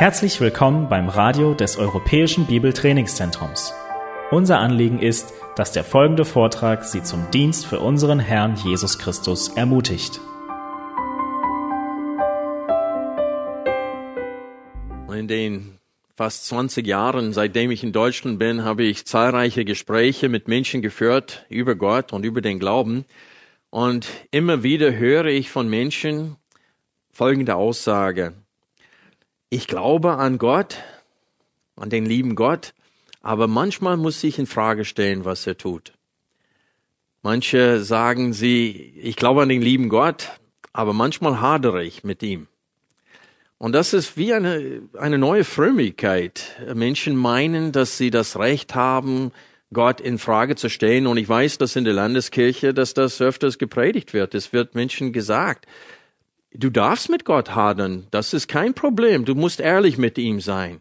Herzlich willkommen beim Radio des Europäischen Bibeltrainingszentrums. Unser Anliegen ist, dass der folgende Vortrag Sie zum Dienst für unseren Herrn Jesus Christus ermutigt. In den fast 20 Jahren, seitdem ich in Deutschland bin, habe ich zahlreiche Gespräche mit Menschen geführt über Gott und über den Glauben. Und immer wieder höre ich von Menschen folgende Aussage ich glaube an Gott, an den lieben Gott, aber manchmal muss ich in Frage stellen, was er tut. Manche sagen sie, ich glaube an den lieben Gott, aber manchmal hadere ich mit ihm. Und das ist wie eine, eine neue Frömmigkeit. Menschen meinen, dass sie das Recht haben, Gott in Frage zu stellen. Und ich weiß, dass in der Landeskirche, dass das öfters gepredigt wird. Es wird Menschen gesagt, Du darfst mit Gott hadern, das ist kein Problem. Du musst ehrlich mit ihm sein.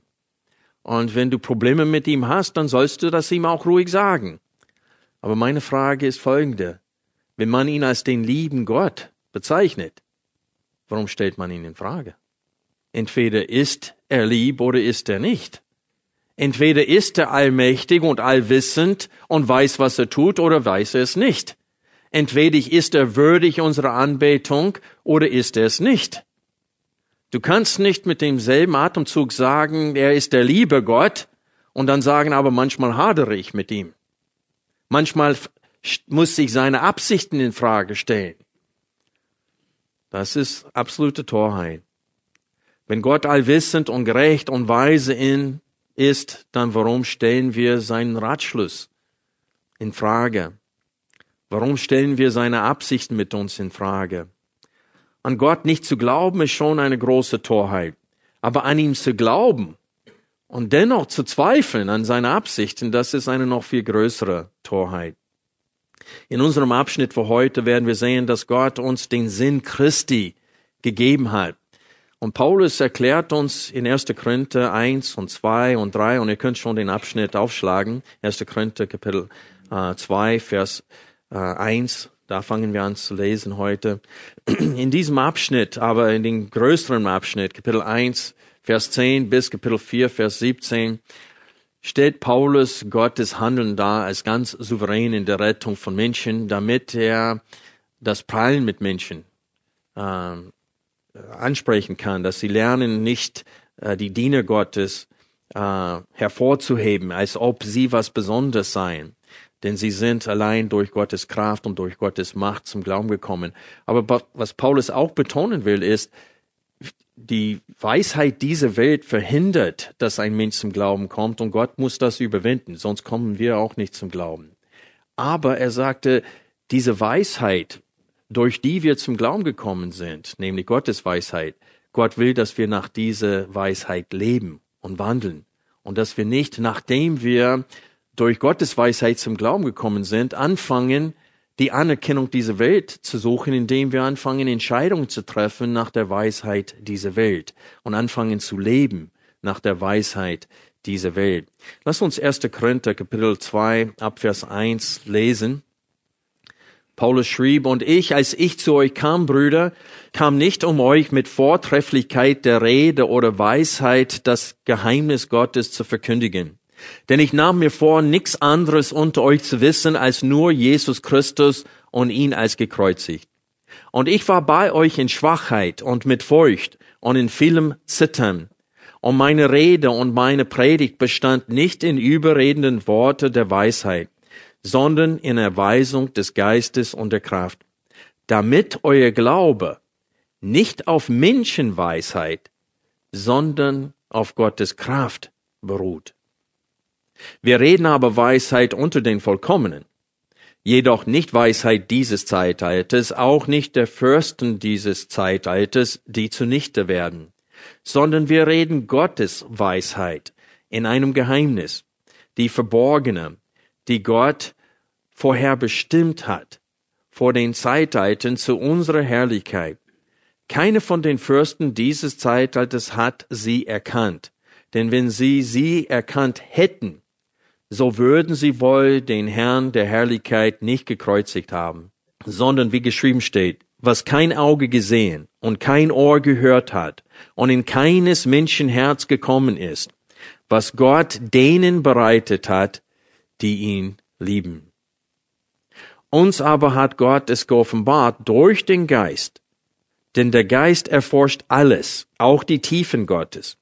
Und wenn du Probleme mit ihm hast, dann sollst du das ihm auch ruhig sagen. Aber meine Frage ist folgende. Wenn man ihn als den lieben Gott bezeichnet, warum stellt man ihn in Frage? Entweder ist er lieb oder ist er nicht. Entweder ist er allmächtig und allwissend und weiß, was er tut, oder weiß er es nicht. Entweder ist er würdig unserer Anbetung oder ist er es nicht. Du kannst nicht mit demselben Atemzug sagen, er ist der liebe Gott und dann sagen, aber manchmal hadere ich mit ihm. Manchmal muss sich seine Absichten in Frage stellen. Das ist absolute Torheit. Wenn Gott allwissend und gerecht und weise in ist, dann warum stellen wir seinen Ratschluss in Frage? Warum stellen wir seine Absichten mit uns in Frage? An Gott nicht zu glauben ist schon eine große Torheit. Aber an ihm zu glauben und dennoch zu zweifeln an seine Absichten, das ist eine noch viel größere Torheit. In unserem Abschnitt für heute werden wir sehen, dass Gott uns den Sinn Christi gegeben hat. Und Paulus erklärt uns in 1. Korinther 1 und 2 und 3, und ihr könnt schon den Abschnitt aufschlagen, 1. Korinther Kapitel äh, 2, Vers äh, 1, da fangen wir an zu lesen heute. In diesem Abschnitt, aber in den größeren Abschnitt, Kapitel 1, Vers 10 bis Kapitel 4, Vers 17, stellt Paulus Gottes Handeln dar als ganz souverän in der Rettung von Menschen, damit er das Prallen mit Menschen äh, ansprechen kann, dass sie lernen, nicht äh, die Diener Gottes äh, hervorzuheben, als ob sie was Besonderes seien denn sie sind allein durch Gottes Kraft und durch Gottes Macht zum Glauben gekommen. Aber was Paulus auch betonen will, ist, die Weisheit dieser Welt verhindert, dass ein Mensch zum Glauben kommt und Gott muss das überwinden, sonst kommen wir auch nicht zum Glauben. Aber er sagte, diese Weisheit, durch die wir zum Glauben gekommen sind, nämlich Gottes Weisheit, Gott will, dass wir nach dieser Weisheit leben und wandeln und dass wir nicht, nachdem wir durch Gottes Weisheit zum Glauben gekommen sind, anfangen, die Anerkennung dieser Welt zu suchen, indem wir anfangen, Entscheidungen zu treffen nach der Weisheit dieser Welt und anfangen zu leben nach der Weisheit dieser Welt. Lass uns 1. Korinther Kapitel 2 Abvers 1 lesen. Paulus schrieb, und ich, als ich zu euch kam, Brüder, kam nicht um euch mit Vortrefflichkeit der Rede oder Weisheit das Geheimnis Gottes zu verkündigen denn ich nahm mir vor, nichts anderes unter euch zu wissen als nur Jesus Christus und ihn als gekreuzigt. Und ich war bei euch in Schwachheit und mit Furcht und in vielem Zittern. Und meine Rede und meine Predigt bestand nicht in überredenden Worte der Weisheit, sondern in Erweisung des Geistes und der Kraft, damit euer Glaube nicht auf Menschenweisheit, sondern auf Gottes Kraft beruht. Wir reden aber Weisheit unter den Vollkommenen, jedoch nicht Weisheit dieses Zeitalters, auch nicht der Fürsten dieses Zeitalters, die zunichte werden, sondern wir reden Gottes Weisheit in einem Geheimnis, die verborgene, die Gott vorher bestimmt hat, vor den Zeitaltern zu unserer Herrlichkeit. Keine von den Fürsten dieses Zeitalters hat sie erkannt, denn wenn sie sie erkannt hätten, so würden sie wohl den Herrn der Herrlichkeit nicht gekreuzigt haben, sondern wie geschrieben steht, was kein Auge gesehen und kein Ohr gehört hat und in keines Menschenherz gekommen ist, was Gott denen bereitet hat, die ihn lieben. Uns aber hat Gott es geoffenbart durch den Geist, denn der Geist erforscht alles, auch die Tiefen Gottes.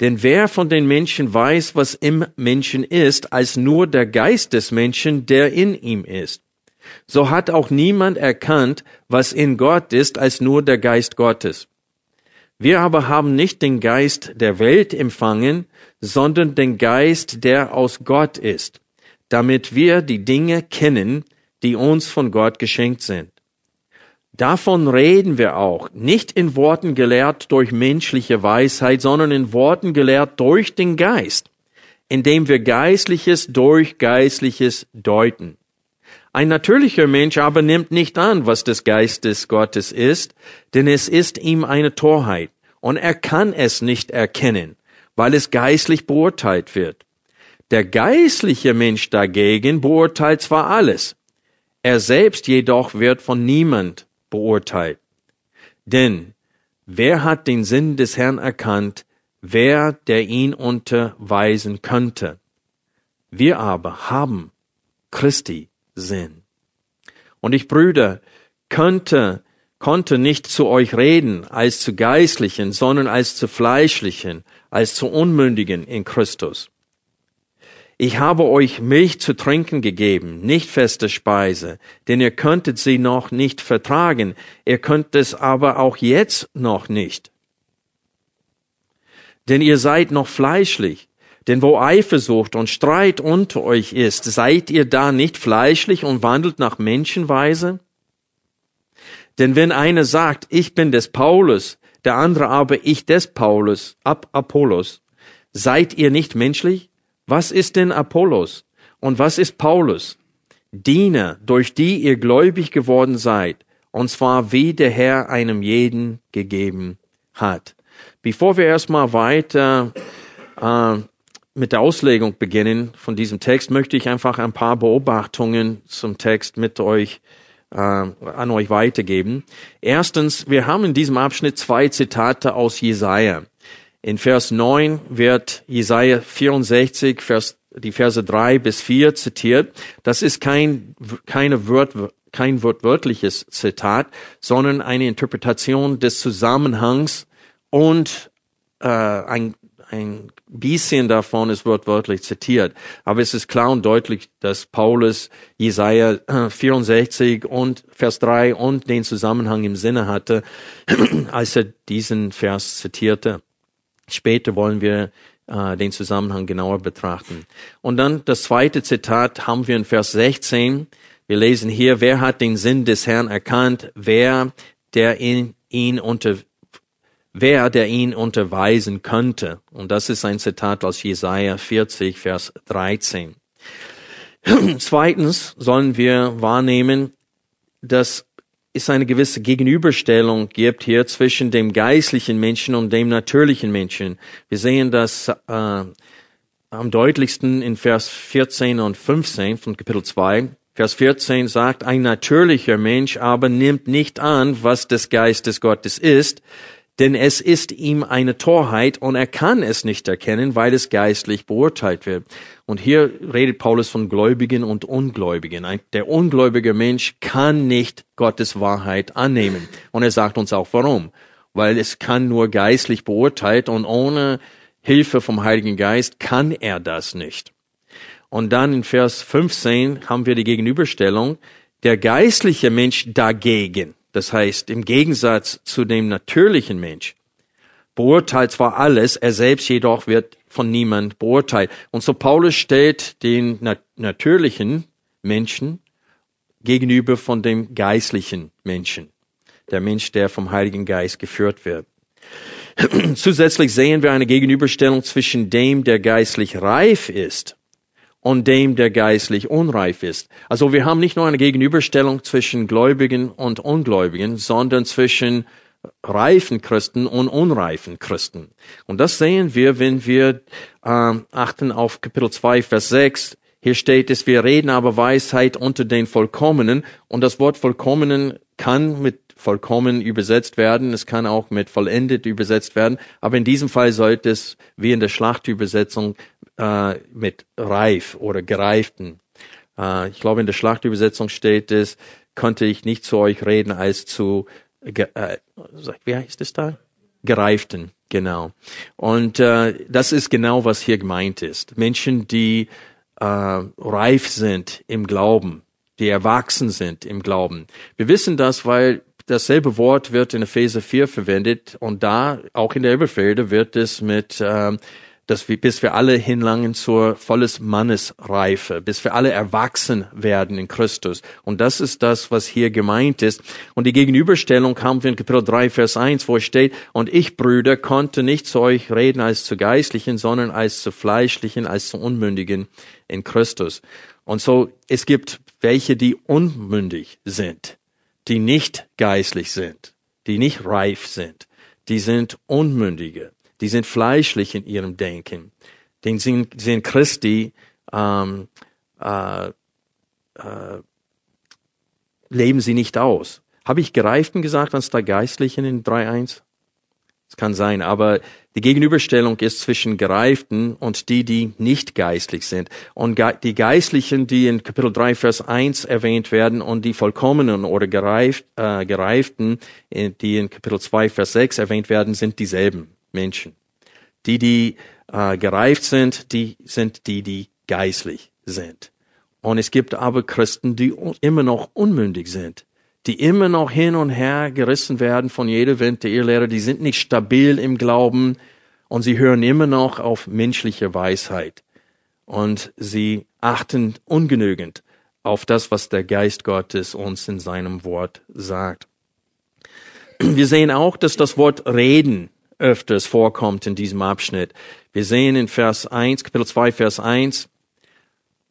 Denn wer von den Menschen weiß, was im Menschen ist, als nur der Geist des Menschen, der in ihm ist? So hat auch niemand erkannt, was in Gott ist, als nur der Geist Gottes. Wir aber haben nicht den Geist der Welt empfangen, sondern den Geist, der aus Gott ist, damit wir die Dinge kennen, die uns von Gott geschenkt sind. Davon reden wir auch, nicht in Worten gelehrt durch menschliche Weisheit, sondern in Worten gelehrt durch den Geist, indem wir Geistliches durch Geistliches deuten. Ein natürlicher Mensch aber nimmt nicht an, was des Geistes Gottes ist, denn es ist ihm eine Torheit, und er kann es nicht erkennen, weil es geistlich beurteilt wird. Der geistliche Mensch dagegen beurteilt zwar alles, er selbst jedoch wird von niemand beurteilt. Denn wer hat den Sinn des Herrn erkannt, wer der ihn unterweisen könnte? Wir aber haben Christi Sinn. Und ich, Brüder, könnte, konnte nicht zu euch reden als zu Geistlichen, sondern als zu Fleischlichen, als zu Unmündigen in Christus. Ich habe euch Milch zu trinken gegeben, nicht feste Speise, denn ihr könntet sie noch nicht vertragen, ihr könnt es aber auch jetzt noch nicht. Denn ihr seid noch fleischlich, denn wo Eifersucht und Streit unter euch ist, seid ihr da nicht fleischlich und wandelt nach Menschenweise? Denn wenn einer sagt, ich bin des Paulus, der andere aber ich des Paulus, ab Apollos, seid ihr nicht menschlich? Was ist denn Apollos? Und was ist Paulus? Diener, durch die ihr gläubig geworden seid, und zwar wie der Herr einem jeden gegeben hat. Bevor wir erstmal weiter äh, mit der Auslegung beginnen von diesem Text, möchte ich einfach ein paar Beobachtungen zum Text mit euch äh, an euch weitergeben. Erstens, wir haben in diesem Abschnitt zwei Zitate aus Jesaja. In Vers 9 wird Jesaja 64, Vers, die Verse 3 bis 4 zitiert. Das ist kein, keine Wort, kein wortwörtliches Zitat, sondern eine Interpretation des Zusammenhangs und äh, ein, ein bisschen davon ist wortwörtlich zitiert. Aber es ist klar und deutlich, dass Paulus Jesaja 64 und Vers 3 und den Zusammenhang im Sinne hatte, als er diesen Vers zitierte. Später wollen wir äh, den Zusammenhang genauer betrachten. Und dann das zweite Zitat haben wir in Vers 16. Wir lesen hier, wer hat den Sinn des Herrn erkannt? Wer, der ihn, ihn unter, wer, der ihn unterweisen könnte? Und das ist ein Zitat aus Jesaja 40, Vers 13. Zweitens sollen wir wahrnehmen, dass es eine gewisse Gegenüberstellung gibt hier zwischen dem geistlichen Menschen und dem natürlichen Menschen. Wir sehen das äh, am deutlichsten in Vers 14 und 15 von Kapitel 2. Vers 14 sagt, ein natürlicher Mensch aber nimmt nicht an, was des Geistes Gottes ist, denn es ist ihm eine Torheit und er kann es nicht erkennen, weil es geistlich beurteilt wird. Und hier redet Paulus von Gläubigen und Ungläubigen. Der ungläubige Mensch kann nicht Gottes Wahrheit annehmen. Und er sagt uns auch warum. Weil es kann nur geistlich beurteilt und ohne Hilfe vom Heiligen Geist kann er das nicht. Und dann in Vers 15 haben wir die Gegenüberstellung. Der geistliche Mensch dagegen das heißt, im Gegensatz zu dem natürlichen Mensch beurteilt zwar alles, er selbst jedoch wird von niemand beurteilt. Und so Paulus stellt den nat natürlichen Menschen gegenüber von dem geistlichen Menschen. Der Mensch, der vom Heiligen Geist geführt wird. Zusätzlich sehen wir eine Gegenüberstellung zwischen dem, der geistlich reif ist und dem, der geistlich unreif ist. Also wir haben nicht nur eine Gegenüberstellung zwischen Gläubigen und Ungläubigen, sondern zwischen reifen Christen und unreifen Christen. Und das sehen wir, wenn wir äh, achten auf Kapitel 2, Vers 6. Hier steht es, wir reden aber Weisheit unter den Vollkommenen. Und das Wort Vollkommenen kann mit vollkommen übersetzt werden, es kann auch mit vollendet übersetzt werden, aber in diesem Fall sollte es wie in der Schlachtübersetzung äh, mit reif oder gereiften. Äh, ich glaube, in der Schlachtübersetzung steht es, konnte ich nicht zu euch reden als zu, äh, wie heißt es da? Gereiften, genau. Und äh, das ist genau, was hier gemeint ist. Menschen, die äh, reif sind im Glauben, die erwachsen sind im Glauben. Wir wissen das, weil dasselbe Wort wird in Epheser 4 verwendet und da, auch in der Elberfelde, wird es mit ähm, dass wir, bis wir alle hinlangen zur volles Mannesreife, bis wir alle erwachsen werden in Christus. Und das ist das, was hier gemeint ist. Und die Gegenüberstellung wir in Kapitel 3, Vers 1, wo es steht, und ich, Brüder, konnte nicht zu euch reden als zu Geistlichen, sondern als zu Fleischlichen, als zu Unmündigen in Christus. Und so, es gibt welche, die unmündig sind, die nicht geistlich sind, die nicht reif sind, die sind Unmündige die sind fleischlich in ihrem Denken. Den sind, sind Christi ähm, äh, äh, leben sie nicht aus. Habe ich Gereiften gesagt anstatt Geistlichen in 3.1? Es kann sein, aber die Gegenüberstellung ist zwischen Gereiften und die, die nicht geistlich sind. Und die Geistlichen, die in Kapitel 3, Vers 1 erwähnt werden, und die Vollkommenen oder gereift, äh, Gereiften, die in Kapitel 2, Vers 6 erwähnt werden, sind dieselben. Menschen. Die, die äh, gereift sind, die sind die, die geistlich sind. Und es gibt aber Christen, die immer noch unmündig sind, die immer noch hin und her gerissen werden von jeder Wind der Irrlehre, die sind nicht stabil im Glauben und sie hören immer noch auf menschliche Weisheit. Und sie achten ungenügend auf das, was der Geist Gottes uns in seinem Wort sagt. Wir sehen auch, dass das Wort reden öfters vorkommt in diesem Abschnitt. Wir sehen in Vers 1, Kapitel 2, Vers 1,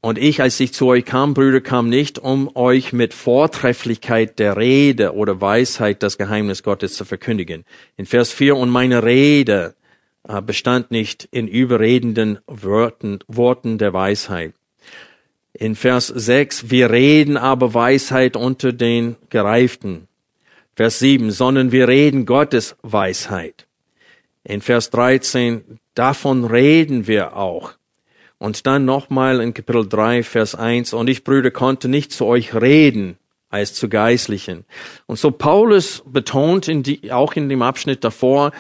und ich, als ich zu euch kam, Brüder, kam nicht, um euch mit Vortrefflichkeit der Rede oder Weisheit das Geheimnis Gottes zu verkündigen. In Vers 4, und meine Rede äh, bestand nicht in überredenden Worten, Worten der Weisheit. In Vers 6, wir reden aber Weisheit unter den Gereiften. Vers 7, sondern wir reden Gottes Weisheit. In Vers 13, davon reden wir auch. Und dann nochmal in Kapitel 3, Vers 1, und ich, Brüder, konnte nicht zu euch reden als zu Geistlichen. Und so Paulus betont in die, auch in dem Abschnitt davor,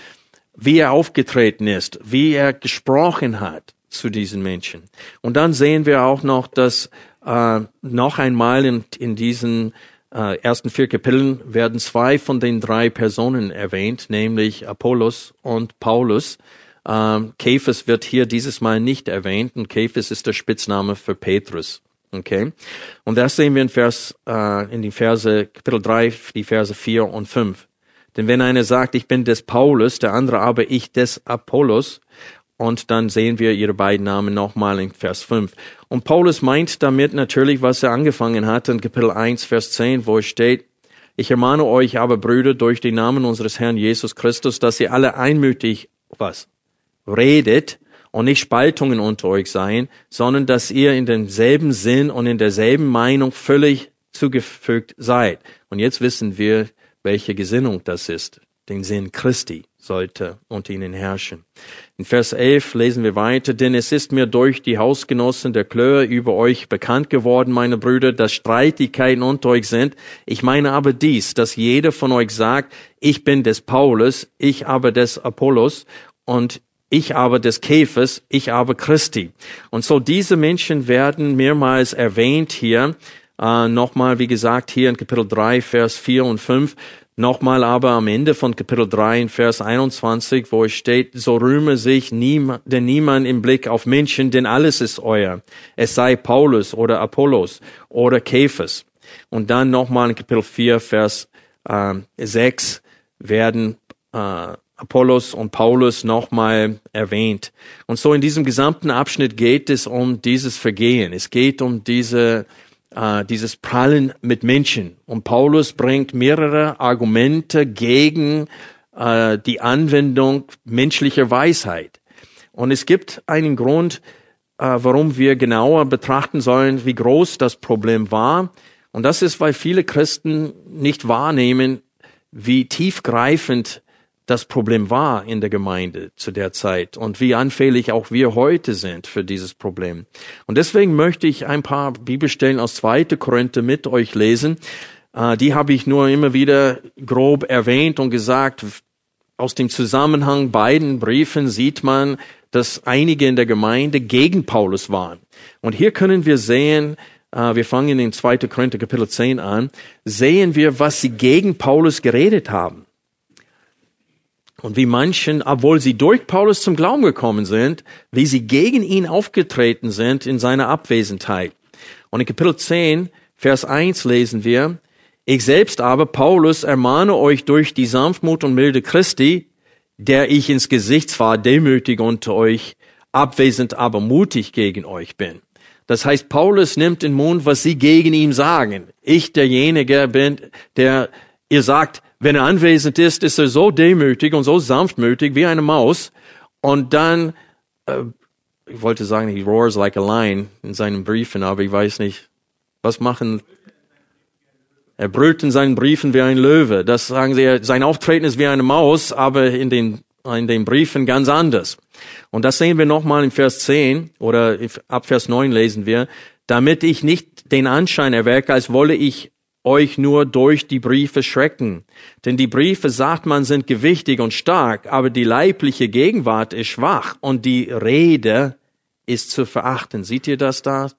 wie er aufgetreten ist, wie er gesprochen hat zu diesen Menschen. Und dann sehen wir auch noch, dass äh, noch einmal in, in diesen äh, ersten vier Kapiteln werden zwei von den drei Personen erwähnt, nämlich Apollos und Paulus. Ähm, Kephas wird hier dieses Mal nicht erwähnt und Kephas ist der Spitzname für Petrus. Okay? Und das sehen wir in Vers, äh, in die Verse, Kapitel 3, die Verse 4 und 5. Denn wenn einer sagt, ich bin des Paulus, der andere aber ich des Apollos, und dann sehen wir ihre beiden Namen nochmal in Vers 5. Und Paulus meint damit natürlich, was er angefangen hat in Kapitel 1, Vers 10, wo es steht, ich ermahne euch aber, Brüder, durch den Namen unseres Herrn Jesus Christus, dass ihr alle einmütig, was? Redet und nicht Spaltungen unter euch seien, sondern dass ihr in demselben Sinn und in derselben Meinung völlig zugefügt seid. Und jetzt wissen wir, welche Gesinnung das ist. Den Sinn Christi sollte unter ihnen herrschen. In Vers 11 lesen wir weiter, denn es ist mir durch die Hausgenossen der Klöhe über euch bekannt geworden, meine Brüder, dass Streitigkeiten unter euch sind. Ich meine aber dies, dass jeder von euch sagt, ich bin des Paulus, ich aber des Apollos und ich aber des Käfers, ich aber Christi. Und so diese Menschen werden mehrmals erwähnt hier. Äh, Nochmal, wie gesagt, hier in Kapitel 3, Vers 4 und 5. Nochmal aber am Ende von Kapitel 3 in Vers 21, wo es steht, so rühme sich niemand, denn niemand im Blick auf Menschen, denn alles ist euer. Es sei Paulus oder Apollos oder Käfers. Und dann nochmal in Kapitel 4, Vers äh, 6 werden äh, Apollos und Paulus nochmal erwähnt. Und so in diesem gesamten Abschnitt geht es um dieses Vergehen. Es geht um diese äh, dieses Prallen mit Menschen. Und Paulus bringt mehrere Argumente gegen äh, die Anwendung menschlicher Weisheit. Und es gibt einen Grund, äh, warum wir genauer betrachten sollen, wie groß das Problem war. Und das ist, weil viele Christen nicht wahrnehmen, wie tiefgreifend das Problem war in der Gemeinde zu der Zeit und wie anfällig auch wir heute sind für dieses Problem. Und deswegen möchte ich ein paar Bibelstellen aus 2. Korinther mit euch lesen. Äh, die habe ich nur immer wieder grob erwähnt und gesagt, aus dem Zusammenhang beiden Briefen sieht man, dass einige in der Gemeinde gegen Paulus waren. Und hier können wir sehen, äh, wir fangen in 2. Korinther Kapitel 10 an, sehen wir, was sie gegen Paulus geredet haben. Und wie manchen, obwohl sie durch Paulus zum Glauben gekommen sind, wie sie gegen ihn aufgetreten sind in seiner Abwesenheit. Und in Kapitel 10, Vers 1 lesen wir, ich selbst aber, Paulus, ermahne euch durch die Sanftmut und Milde Christi, der ich ins Gesicht zwar demütig unter euch, abwesend aber mutig gegen euch bin. Das heißt, Paulus nimmt in Mund, was sie gegen ihn sagen. Ich derjenige bin, der ihr sagt, wenn er anwesend ist, ist er so demütig und so sanftmütig wie eine Maus. Und dann, äh, ich wollte sagen, he roars like a lion in seinen Briefen, aber ich weiß nicht, was machen. Er brüllt in seinen Briefen wie ein Löwe. Das sagen sie, sein Auftreten ist wie eine Maus, aber in den, in den Briefen ganz anders. Und das sehen wir nochmal in Vers 10 oder ab Vers 9 lesen wir, damit ich nicht den Anschein erwecke, als wolle ich euch nur durch die Briefe schrecken. Denn die Briefe, sagt man, sind gewichtig und stark, aber die leibliche Gegenwart ist schwach und die Rede ist zu verachten. Seht ihr das da?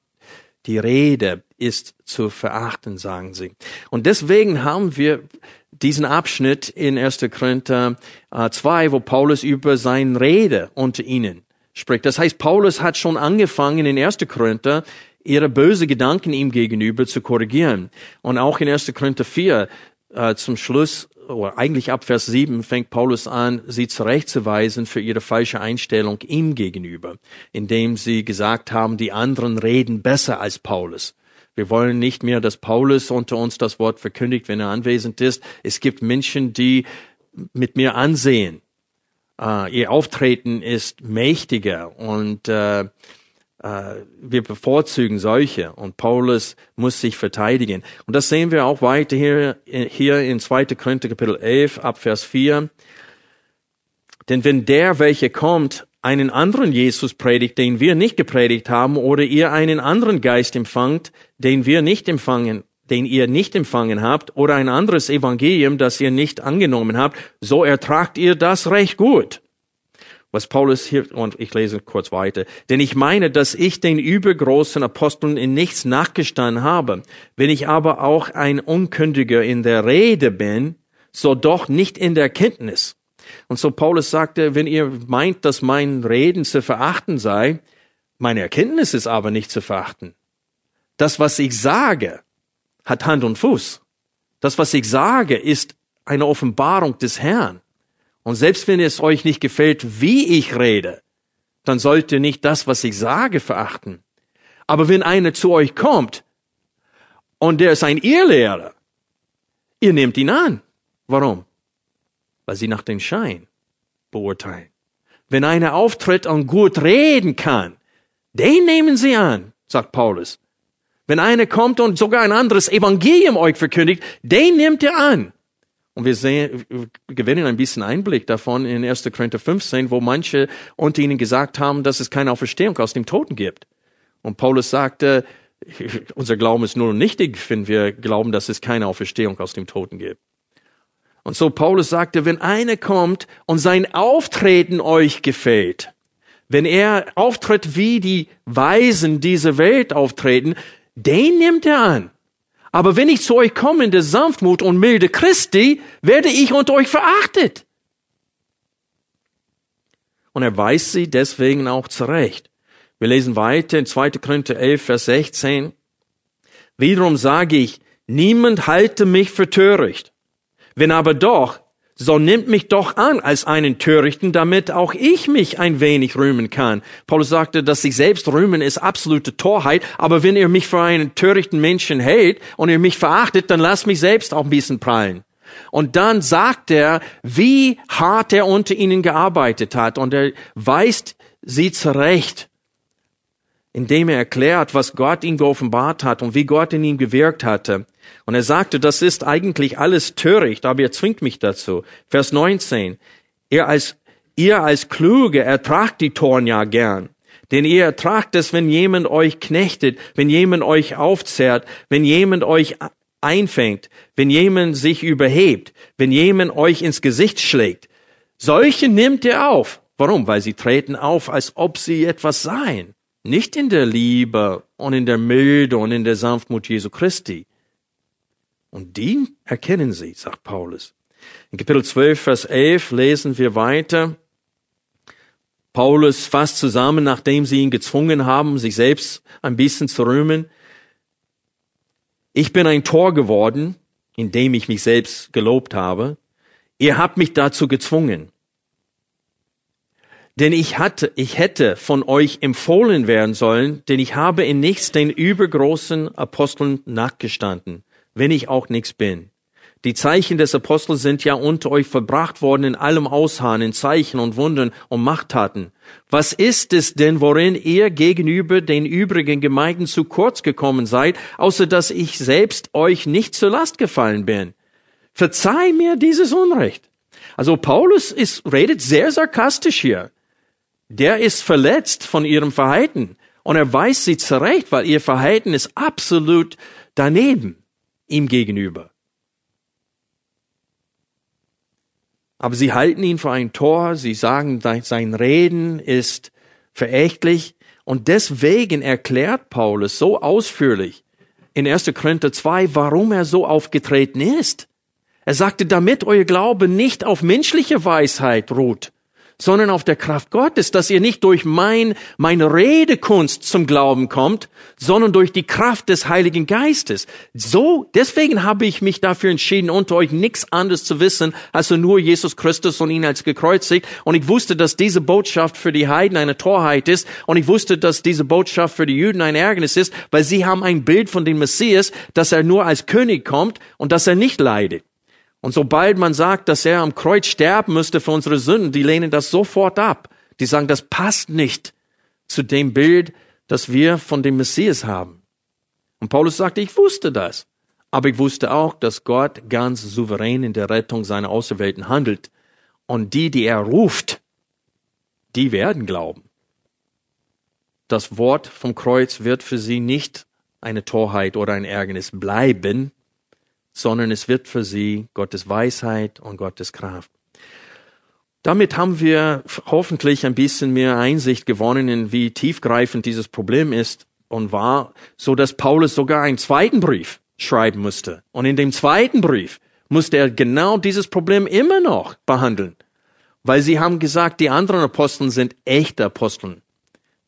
Die Rede ist zu verachten, sagen sie. Und deswegen haben wir diesen Abschnitt in 1. Korinther 2, äh, wo Paulus über sein Rede unter ihnen spricht. Das heißt, Paulus hat schon angefangen in 1. Korinther ihre böse Gedanken ihm gegenüber zu korrigieren. Und auch in 1. Korinther 4 äh, zum Schluss, oder eigentlich ab Vers 7, fängt Paulus an, sie zurechtzuweisen für ihre falsche Einstellung ihm gegenüber, indem sie gesagt haben, die anderen reden besser als Paulus. Wir wollen nicht mehr, dass Paulus unter uns das Wort verkündigt, wenn er anwesend ist. Es gibt Menschen, die mit mir ansehen. Uh, ihr Auftreten ist mächtiger und uh, äh, wir bevorzugen solche und Paulus muss sich verteidigen. Und das sehen wir auch weiter hier, hier in 2. Korinther Kapitel 11 ab Vers 4. Denn wenn der, welcher kommt, einen anderen Jesus predigt, den wir nicht gepredigt haben, oder ihr einen anderen Geist empfangt, den wir nicht empfangen, den ihr nicht empfangen habt, oder ein anderes Evangelium, das ihr nicht angenommen habt, so ertragt ihr das recht gut was Paulus hier, und ich lese kurz weiter, denn ich meine, dass ich den übergroßen Aposteln in nichts nachgestanden habe. Wenn ich aber auch ein Unkündiger in der Rede bin, so doch nicht in der Kenntnis. Und so Paulus sagte, wenn ihr meint, dass mein Reden zu verachten sei, meine Erkenntnis ist aber nicht zu verachten. Das, was ich sage, hat Hand und Fuß. Das, was ich sage, ist eine Offenbarung des Herrn. Und selbst wenn es euch nicht gefällt, wie ich rede, dann sollt ihr nicht das, was ich sage, verachten. Aber wenn einer zu euch kommt und der ist ein Irrlehrer, ihr nehmt ihn an. Warum? Weil sie nach dem Schein beurteilen. Wenn einer auftritt und gut reden kann, den nehmen sie an, sagt Paulus. Wenn einer kommt und sogar ein anderes Evangelium euch verkündigt, den nehmt ihr an. Und wir sehen, wir gewinnen ein bisschen Einblick davon in 1. Korinther 15, wo manche unter ihnen gesagt haben, dass es keine Auferstehung aus dem Toten gibt. Und Paulus sagte, unser Glauben ist nur nichtig, wenn wir glauben, dass es keine Auferstehung aus dem Toten gibt. Und so Paulus sagte, wenn einer kommt und sein Auftreten euch gefällt, wenn er auftritt, wie die Weisen dieser Welt auftreten, den nimmt er an. Aber wenn ich zu euch komme in der Sanftmut und Milde Christi, werde ich unter euch verachtet. Und er weist sie deswegen auch zurecht. Wir lesen weiter in 2. Korinther 11, Vers 16. Wiederum sage ich, niemand halte mich für töricht. Wenn aber doch, so nimmt mich doch an als einen Törichten, damit auch ich mich ein wenig rühmen kann. Paulus sagte, dass sich selbst rühmen ist absolute Torheit, aber wenn ihr mich für einen törichten Menschen hält und ihr mich verachtet, dann lasst mich selbst auch ein bisschen prallen. Und dann sagt er, wie hart er unter ihnen gearbeitet hat und er weist sie zurecht. Indem er erklärt, was Gott ihm geoffenbart hat und wie Gott in ihm gewirkt hatte. Und er sagte, das ist eigentlich alles töricht, aber er zwingt mich dazu. Vers 19. Ihr als, ihr als Kluge ertragt die Toren ja gern. Denn ihr ertragt es, wenn jemand euch knechtet, wenn jemand euch aufzehrt, wenn jemand euch einfängt, wenn jemand sich überhebt, wenn jemand euch ins Gesicht schlägt. Solche nimmt ihr auf. Warum? Weil sie treten auf, als ob sie etwas seien. Nicht in der Liebe und in der Milde und in der Sanftmut Jesu Christi. Und die erkennen sie, sagt Paulus. In Kapitel 12, Vers 11 lesen wir weiter. Paulus fasst zusammen, nachdem sie ihn gezwungen haben, sich selbst ein bisschen zu rühmen. Ich bin ein Tor geworden, indem ich mich selbst gelobt habe. Ihr habt mich dazu gezwungen. Denn ich hatte, ich hätte von euch empfohlen werden sollen, denn ich habe in nichts den übergroßen Aposteln nachgestanden, wenn ich auch nichts bin. Die Zeichen des Apostels sind ja unter euch verbracht worden in allem Ausharren, in Zeichen und Wundern und Machttaten. Was ist es denn, worin ihr gegenüber den übrigen Gemeinden zu kurz gekommen seid, außer dass ich selbst euch nicht zur Last gefallen bin? Verzeih mir dieses Unrecht. Also Paulus ist, redet sehr sarkastisch hier. Der ist verletzt von ihrem Verhalten und er weist sie zurecht, weil ihr Verhalten ist absolut daneben ihm gegenüber. Aber sie halten ihn für ein Tor, sie sagen, sein Reden ist verächtlich. Und deswegen erklärt Paulus so ausführlich in 1. Korinther 2, warum er so aufgetreten ist. Er sagte, damit euer Glaube nicht auf menschliche Weisheit ruht, sondern auf der Kraft Gottes, dass ihr nicht durch mein, meine Redekunst zum Glauben kommt, sondern durch die Kraft des Heiligen Geistes. So, deswegen habe ich mich dafür entschieden, unter euch nichts anderes zu wissen, als nur Jesus Christus und ihn als gekreuzigt. Und ich wusste, dass diese Botschaft für die Heiden eine Torheit ist. Und ich wusste, dass diese Botschaft für die Juden ein Ärgernis ist, weil sie haben ein Bild von dem Messias, dass er nur als König kommt und dass er nicht leidet. Und sobald man sagt, dass er am Kreuz sterben müsste für unsere Sünden, die lehnen das sofort ab. Die sagen, das passt nicht zu dem Bild, das wir von dem Messias haben. Und Paulus sagte, ich wusste das. Aber ich wusste auch, dass Gott ganz souverän in der Rettung seiner Auserwählten handelt. Und die, die er ruft, die werden glauben. Das Wort vom Kreuz wird für sie nicht eine Torheit oder ein Ärgernis bleiben, sondern es wird für sie Gottes Weisheit und Gottes Kraft. Damit haben wir hoffentlich ein bisschen mehr Einsicht gewonnen in wie tiefgreifend dieses Problem ist und war, so dass Paulus sogar einen zweiten Brief schreiben musste. Und in dem zweiten Brief musste er genau dieses Problem immer noch behandeln. Weil sie haben gesagt, die anderen Aposteln sind echte Aposteln.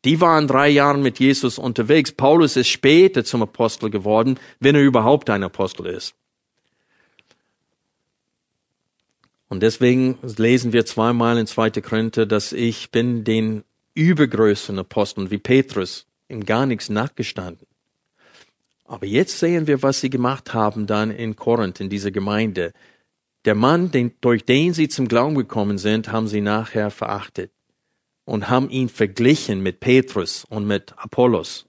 Die waren drei Jahre mit Jesus unterwegs. Paulus ist später zum Apostel geworden, wenn er überhaupt ein Apostel ist. Und deswegen lesen wir zweimal in 2. Korinther, dass ich bin den übergrößeren Aposteln wie Petrus ihm gar nichts nachgestanden. Aber jetzt sehen wir, was sie gemacht haben dann in Korinth, in dieser Gemeinde. Der Mann, den, durch den sie zum Glauben gekommen sind, haben sie nachher verachtet und haben ihn verglichen mit Petrus und mit Apollos.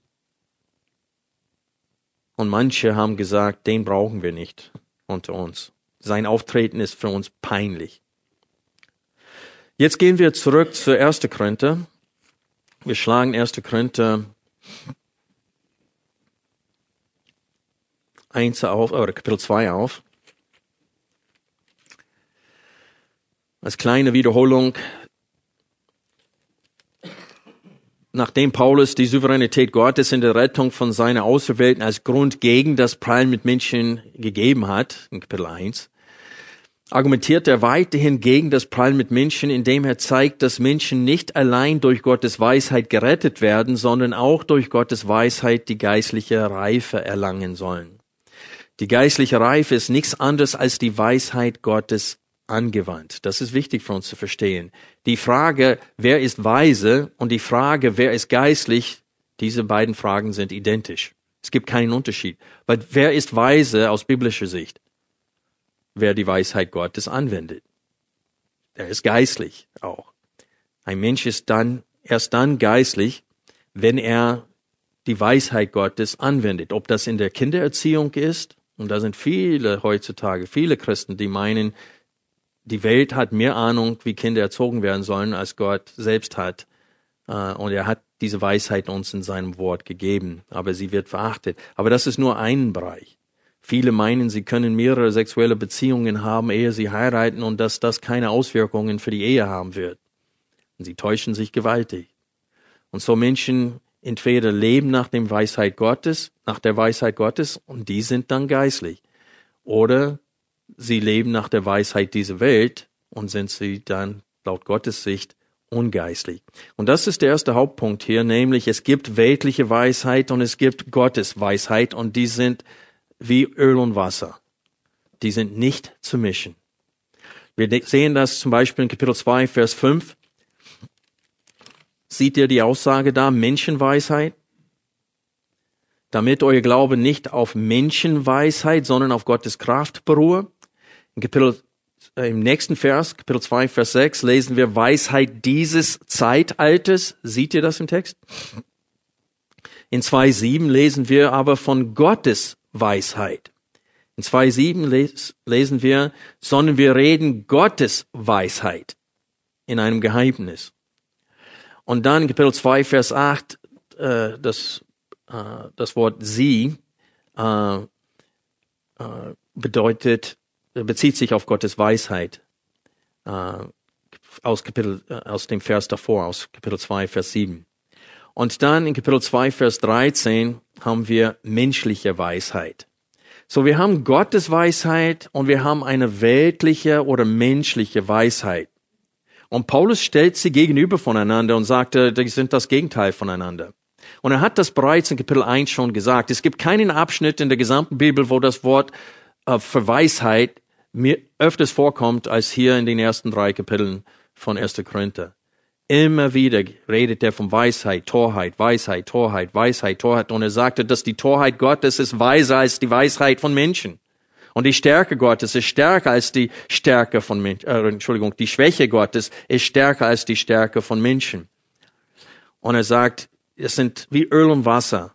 Und manche haben gesagt, den brauchen wir nicht unter uns. Sein Auftreten ist für uns peinlich. Jetzt gehen wir zurück zu 1. Korinther. Wir schlagen 1. Korinther 1 auf, oder Kapitel 2 auf. Als kleine Wiederholung nachdem Paulus die Souveränität Gottes in der Rettung von seiner Auserwählten als Grund gegen das Prallen mit Menschen gegeben hat, in Kapitel 1, argumentiert er weiterhin gegen das Prallen mit Menschen, indem er zeigt, dass Menschen nicht allein durch Gottes Weisheit gerettet werden, sondern auch durch Gottes Weisheit die geistliche Reife erlangen sollen. Die geistliche Reife ist nichts anderes als die Weisheit Gottes angewandt. Das ist wichtig für uns zu verstehen. Die Frage, wer ist weise und die Frage, wer ist geistlich, diese beiden Fragen sind identisch. Es gibt keinen Unterschied. Weil wer ist weise aus biblischer Sicht? Wer die Weisheit Gottes anwendet. Er ist geistlich auch. Ein Mensch ist dann, erst dann geistlich, wenn er die Weisheit Gottes anwendet. Ob das in der Kindererziehung ist, und da sind viele heutzutage, viele Christen, die meinen, die Welt hat mehr Ahnung, wie Kinder erzogen werden sollen, als Gott selbst hat. Äh, und er hat diese Weisheit uns in seinem Wort gegeben, aber sie wird verachtet. Aber das ist nur ein Bereich. Viele meinen, sie können mehrere sexuelle Beziehungen haben, ehe sie heiraten und dass das keine Auswirkungen für die Ehe haben wird. Und sie täuschen sich gewaltig. Und so Menschen entweder leben nach dem Weisheit Gottes, nach der Weisheit Gottes und die sind dann geistlich. Oder sie leben nach der Weisheit dieser Welt und sind sie dann laut Gottes Sicht ungeistlich. Und das ist der erste Hauptpunkt hier, nämlich es gibt weltliche Weisheit und es gibt Gottes Weisheit und die sind wie Öl und Wasser. Die sind nicht zu mischen. Wir sehen das zum Beispiel in Kapitel 2, Vers 5. Seht ihr die Aussage da, Menschenweisheit? Damit euer Glaube nicht auf Menschenweisheit, sondern auf Gottes Kraft beruhe. In Kapitel, äh, Im nächsten Vers, Kapitel 2, Vers 6, lesen wir Weisheit dieses Zeitalters. Seht ihr das im Text? In 2.7 lesen wir aber von Gottes Weisheit. In 2.7 lesen wir, sondern wir reden Gottes Weisheit in einem Geheimnis. Und dann Kapitel 2, Vers 8, äh, das, äh, das Wort sie äh, äh, bedeutet, bezieht sich auf Gottes Weisheit. Äh, aus Kapitel, äh, aus dem Vers davor, aus Kapitel 2, Vers 7. Und dann in Kapitel 2, Vers 13 haben wir menschliche Weisheit. So, wir haben Gottes Weisheit und wir haben eine weltliche oder menschliche Weisheit. Und Paulus stellt sie gegenüber voneinander und sagte, die sind das Gegenteil voneinander. Und er hat das bereits in Kapitel 1 schon gesagt. Es gibt keinen Abschnitt in der gesamten Bibel, wo das Wort äh, für Weisheit mir öfters vorkommt als hier in den ersten drei Kapiteln von 1. Korinther. Immer wieder redet er von Weisheit, Torheit, Weisheit, Torheit, Weisheit, Torheit. Und er sagte, dass die Torheit Gottes ist weiser als die Weisheit von Menschen. Und die Stärke Gottes ist stärker als die Stärke von Menschen. Äh, Entschuldigung, die Schwäche Gottes ist stärker als die Stärke von Menschen. Und er sagt, es sind wie Öl und Wasser.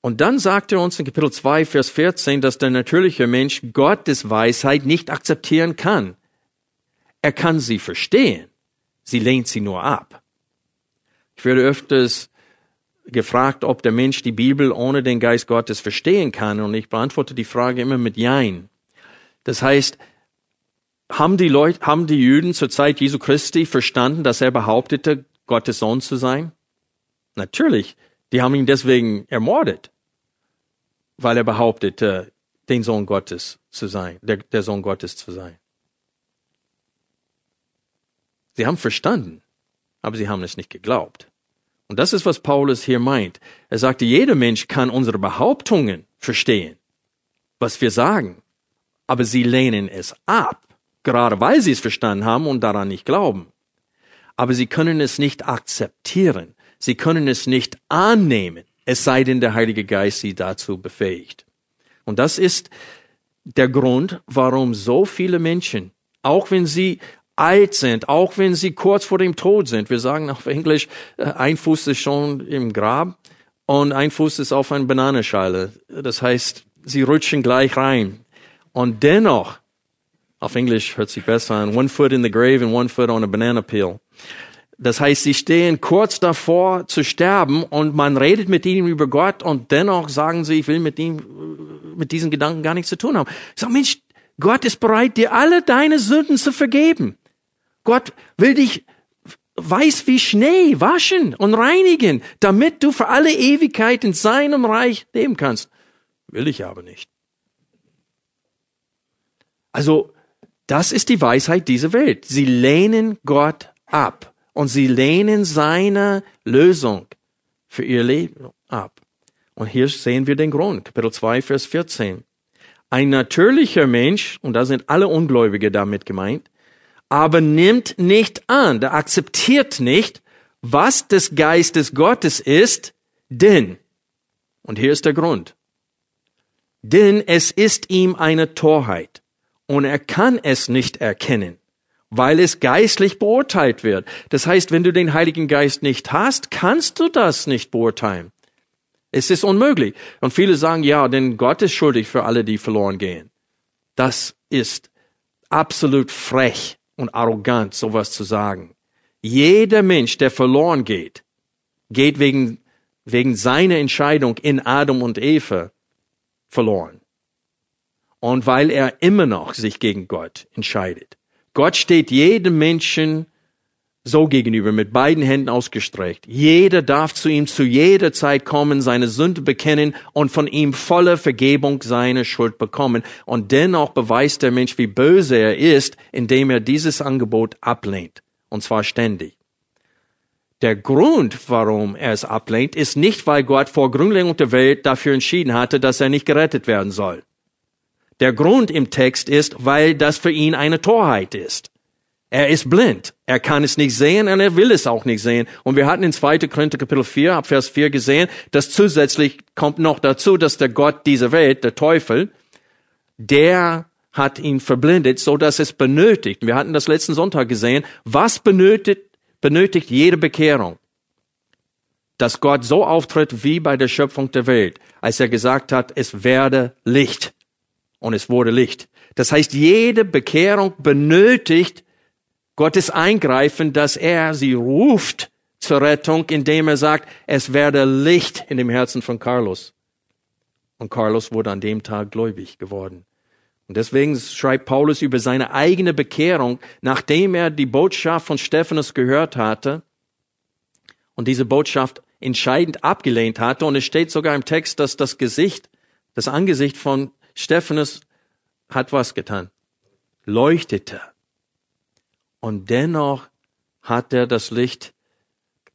Und dann sagt er uns in Kapitel 2, Vers 14, dass der natürliche Mensch Gottes Weisheit nicht akzeptieren kann. Er kann sie verstehen. Sie lehnt sie nur ab. Ich werde öfters gefragt, ob der Mensch die Bibel ohne den Geist Gottes verstehen kann. Und ich beantworte die Frage immer mit Jein. Das heißt, haben die Leute, haben die Juden zur Zeit Jesu Christi verstanden, dass er behauptete, Gottes Sohn zu sein? Natürlich. Die haben ihn deswegen ermordet, weil er behauptete, den Sohn Gottes zu sein, der, der Sohn Gottes zu sein. Sie haben verstanden, aber sie haben es nicht geglaubt. Und das ist, was Paulus hier meint. Er sagte, jeder Mensch kann unsere Behauptungen verstehen, was wir sagen, aber sie lehnen es ab, gerade weil sie es verstanden haben und daran nicht glauben. Aber sie können es nicht akzeptieren, sie können es nicht annehmen, es sei denn der Heilige Geist sie dazu befähigt. Und das ist der Grund, warum so viele Menschen, auch wenn sie alt sind, auch wenn sie kurz vor dem Tod sind. Wir sagen auf Englisch, äh, ein Fuß ist schon im Grab und ein Fuß ist auf einer Bananenschale. Das heißt, sie rutschen gleich rein. Und dennoch, auf Englisch hört sich besser an, one foot in the grave and one foot on a banana peel. Das heißt, sie stehen kurz davor zu sterben und man redet mit ihnen über Gott und dennoch sagen sie, ich will mit ihm, mit diesen Gedanken gar nichts zu tun haben. Ich sage, Mensch, Gott ist bereit, dir alle deine Sünden zu vergeben. Gott will dich weiß wie Schnee waschen und reinigen, damit du für alle Ewigkeit in seinem Reich leben kannst. Will ich aber nicht. Also, das ist die Weisheit dieser Welt. Sie lehnen Gott ab und sie lehnen seine Lösung für ihr Leben ab. Und hier sehen wir den Grund. Kapitel 2, Vers 14. Ein natürlicher Mensch, und da sind alle Ungläubige damit gemeint, aber nimmt nicht an, der akzeptiert nicht, was des Geistes Gottes ist, denn, und hier ist der Grund, denn es ist ihm eine Torheit und er kann es nicht erkennen, weil es geistlich beurteilt wird. Das heißt, wenn du den Heiligen Geist nicht hast, kannst du das nicht beurteilen. Es ist unmöglich. Und viele sagen, ja, denn Gott ist schuldig für alle, die verloren gehen. Das ist absolut frech und arrogant, sowas zu sagen. Jeder Mensch, der verloren geht, geht wegen, wegen seiner Entscheidung in Adam und Eva verloren. Und weil er immer noch sich gegen Gott entscheidet. Gott steht jedem Menschen so gegenüber, mit beiden Händen ausgestreckt. Jeder darf zu ihm zu jeder Zeit kommen, seine Sünde bekennen und von ihm volle Vergebung seiner Schuld bekommen. Und dennoch beweist der Mensch, wie böse er ist, indem er dieses Angebot ablehnt. Und zwar ständig. Der Grund, warum er es ablehnt, ist nicht, weil Gott vor Gründlegung der Welt dafür entschieden hatte, dass er nicht gerettet werden soll. Der Grund im Text ist, weil das für ihn eine Torheit ist. Er ist blind. Er kann es nicht sehen und er will es auch nicht sehen. Und wir hatten in 2. Korinther Kapitel 4, ab Vers 4 gesehen, dass zusätzlich kommt noch dazu, dass der Gott dieser Welt, der Teufel, der hat ihn verblindet, so dass es benötigt. Wir hatten das letzten Sonntag gesehen. Was benötigt, benötigt jede Bekehrung? Dass Gott so auftritt wie bei der Schöpfung der Welt, als er gesagt hat, es werde Licht. Und es wurde Licht. Das heißt, jede Bekehrung benötigt Gottes Eingreifen, dass er sie ruft zur Rettung, indem er sagt, es werde Licht in dem Herzen von Carlos. Und Carlos wurde an dem Tag gläubig geworden. Und deswegen schreibt Paulus über seine eigene Bekehrung, nachdem er die Botschaft von Stephanus gehört hatte und diese Botschaft entscheidend abgelehnt hatte. Und es steht sogar im Text, dass das Gesicht, das Angesicht von Stephanus hat was getan? Leuchtete. Und dennoch hat er das Licht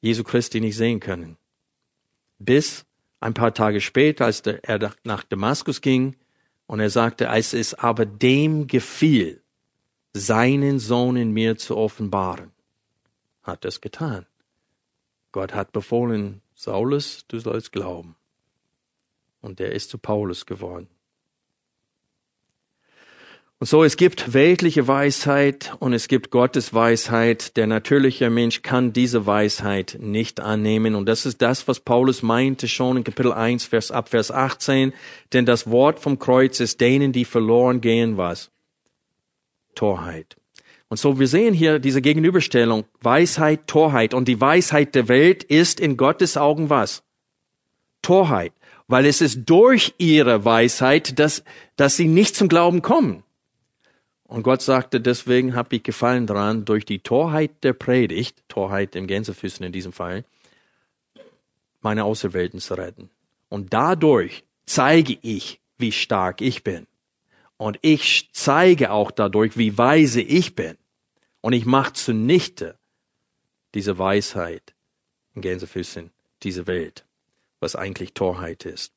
Jesu Christi nicht sehen können. Bis ein paar Tage später, als er nach Damaskus ging und er sagte, als es aber dem gefiel, seinen Sohn in mir zu offenbaren, hat er es getan. Gott hat befohlen, Saulus, du sollst glauben. Und er ist zu Paulus geworden. Und so, es gibt weltliche Weisheit und es gibt Gottes Weisheit. Der natürliche Mensch kann diese Weisheit nicht annehmen. Und das ist das, was Paulus meinte schon in Kapitel 1, Vers, ab Vers 18. Denn das Wort vom Kreuz ist denen, die verloren gehen, was? Torheit. Und so, wir sehen hier diese Gegenüberstellung. Weisheit, Torheit. Und die Weisheit der Welt ist in Gottes Augen was? Torheit. Weil es ist durch ihre Weisheit, dass, dass sie nicht zum Glauben kommen. Und Gott sagte, deswegen habe ich Gefallen daran, durch die Torheit der Predigt, Torheit im Gänsefüßen in diesem Fall, meine Auserwählten zu retten. Und dadurch zeige ich, wie stark ich bin. Und ich zeige auch dadurch, wie weise ich bin. Und ich mache zunichte diese Weisheit in Gänsefüßen, diese Welt, was eigentlich Torheit ist.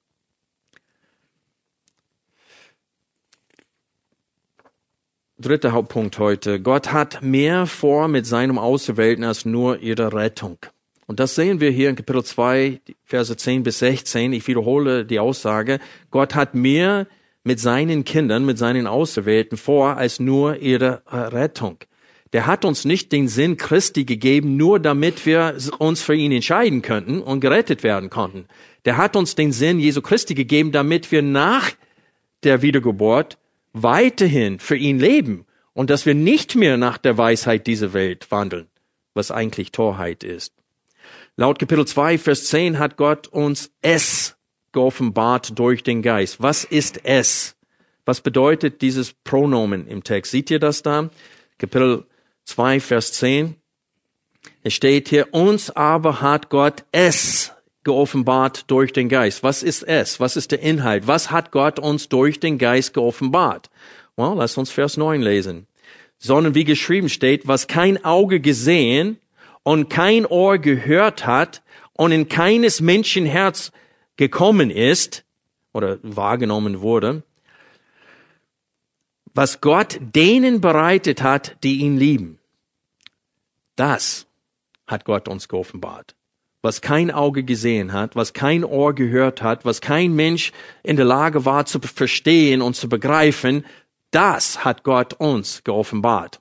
Dritter Hauptpunkt heute. Gott hat mehr vor mit seinem Auserwählten als nur ihre Rettung. Und das sehen wir hier in Kapitel 2, Verse 10 bis 16. Ich wiederhole die Aussage. Gott hat mehr mit seinen Kindern, mit seinen Auserwählten vor als nur ihre Rettung. Der hat uns nicht den Sinn Christi gegeben, nur damit wir uns für ihn entscheiden könnten und gerettet werden konnten. Der hat uns den Sinn Jesu Christi gegeben, damit wir nach der Wiedergeburt weiterhin für ihn leben und dass wir nicht mehr nach der Weisheit dieser Welt wandeln, was eigentlich Torheit ist. Laut Kapitel 2, Vers 10 hat Gott uns es geoffenbart durch den Geist. Was ist es? Was bedeutet dieses Pronomen im Text? Seht ihr das da? Kapitel 2, Vers 10. Es steht hier, uns aber hat Gott es geoffenbart durch den Geist. Was ist es? Was ist der Inhalt? Was hat Gott uns durch den Geist geoffenbart? Well, lass uns Vers 9 lesen. Sondern wie geschrieben steht, was kein Auge gesehen und kein Ohr gehört hat und in keines Menschen Herz gekommen ist oder wahrgenommen wurde, was Gott denen bereitet hat, die ihn lieben. Das hat Gott uns geoffenbart was kein Auge gesehen hat, was kein Ohr gehört hat, was kein Mensch in der Lage war zu verstehen und zu begreifen, das hat Gott uns geoffenbart.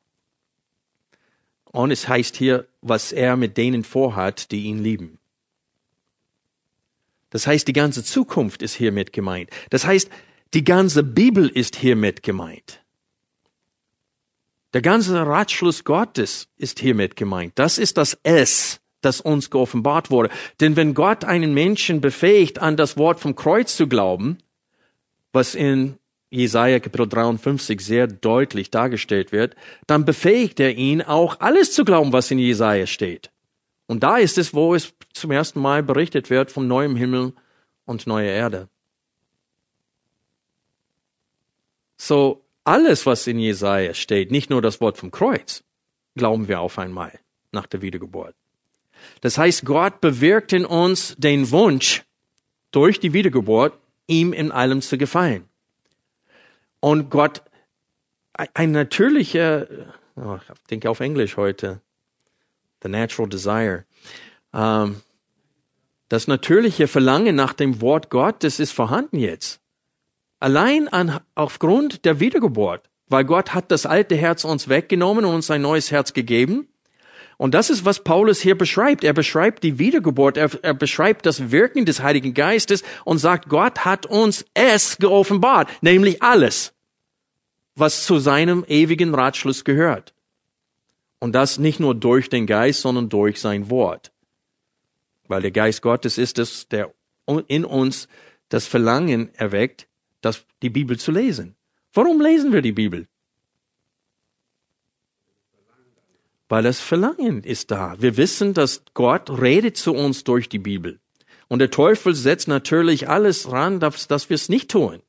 Und es heißt hier, was er mit denen vorhat, die ihn lieben. Das heißt, die ganze Zukunft ist hiermit gemeint. Das heißt, die ganze Bibel ist hiermit gemeint. Der ganze Ratschluss Gottes ist hiermit gemeint. Das ist das S, das uns geoffenbart wurde. Denn wenn Gott einen Menschen befähigt, an das Wort vom Kreuz zu glauben, was in Jesaja Kapitel 53 sehr deutlich dargestellt wird, dann befähigt er ihn auch alles zu glauben, was in Jesaja steht. Und da ist es, wo es zum ersten Mal berichtet wird von neuem Himmel und neuer Erde. So, alles, was in Jesaja steht, nicht nur das Wort vom Kreuz, glauben wir auf einmal nach der Wiedergeburt. Das heißt, Gott bewirkt in uns den Wunsch, durch die Wiedergeburt ihm in allem zu gefallen. Und Gott, ein natürlicher, oh, ich denke auf Englisch heute, the natural desire. Ähm, das natürliche Verlangen nach dem Wort Gottes ist vorhanden jetzt. Allein an, aufgrund der Wiedergeburt, weil Gott hat das alte Herz uns weggenommen und uns ein neues Herz gegeben. Und das ist, was Paulus hier beschreibt. Er beschreibt die Wiedergeburt, er, er, beschreibt das Wirken des Heiligen Geistes und sagt, Gott hat uns es geoffenbart, nämlich alles was zu seinem ewigen Ratschluss gehört. Und das nicht nur durch den Geist, sondern durch sein Wort. Weil der Geist Gottes ist es, der in uns das Verlangen erweckt, das, die Bibel zu lesen. Warum lesen wir die Bibel? Weil das Verlangen ist da. Wir wissen, dass Gott redet zu uns durch die Bibel. Und der Teufel setzt natürlich alles ran, dass, dass wir es nicht tun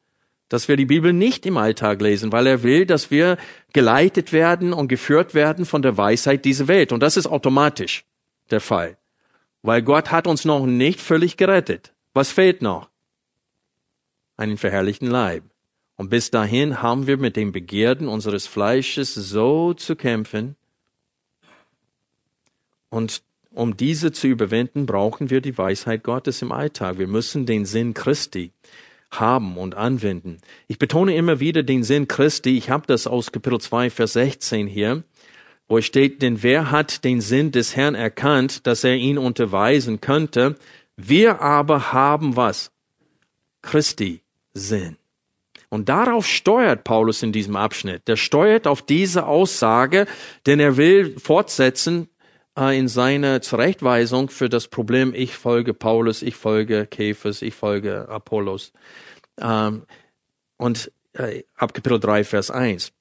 dass wir die Bibel nicht im Alltag lesen, weil er will, dass wir geleitet werden und geführt werden von der Weisheit dieser Welt. Und das ist automatisch der Fall, weil Gott hat uns noch nicht völlig gerettet. Was fehlt noch? Einen verherrlichten Leib. Und bis dahin haben wir mit den Begierden unseres Fleisches so zu kämpfen. Und um diese zu überwinden, brauchen wir die Weisheit Gottes im Alltag. Wir müssen den Sinn Christi haben und anwenden. Ich betone immer wieder den Sinn Christi. Ich habe das aus Kapitel 2, Vers 16 hier, wo es steht, denn wer hat den Sinn des Herrn erkannt, dass er ihn unterweisen könnte? Wir aber haben was? Christi Sinn. Und darauf steuert Paulus in diesem Abschnitt. Der steuert auf diese Aussage, denn er will fortsetzen, in seiner Zurechtweisung für das Problem, ich folge Paulus, ich folge Käfers, ich folge Apollos. Ähm, und äh, ab Kapitel 3, Vers 1.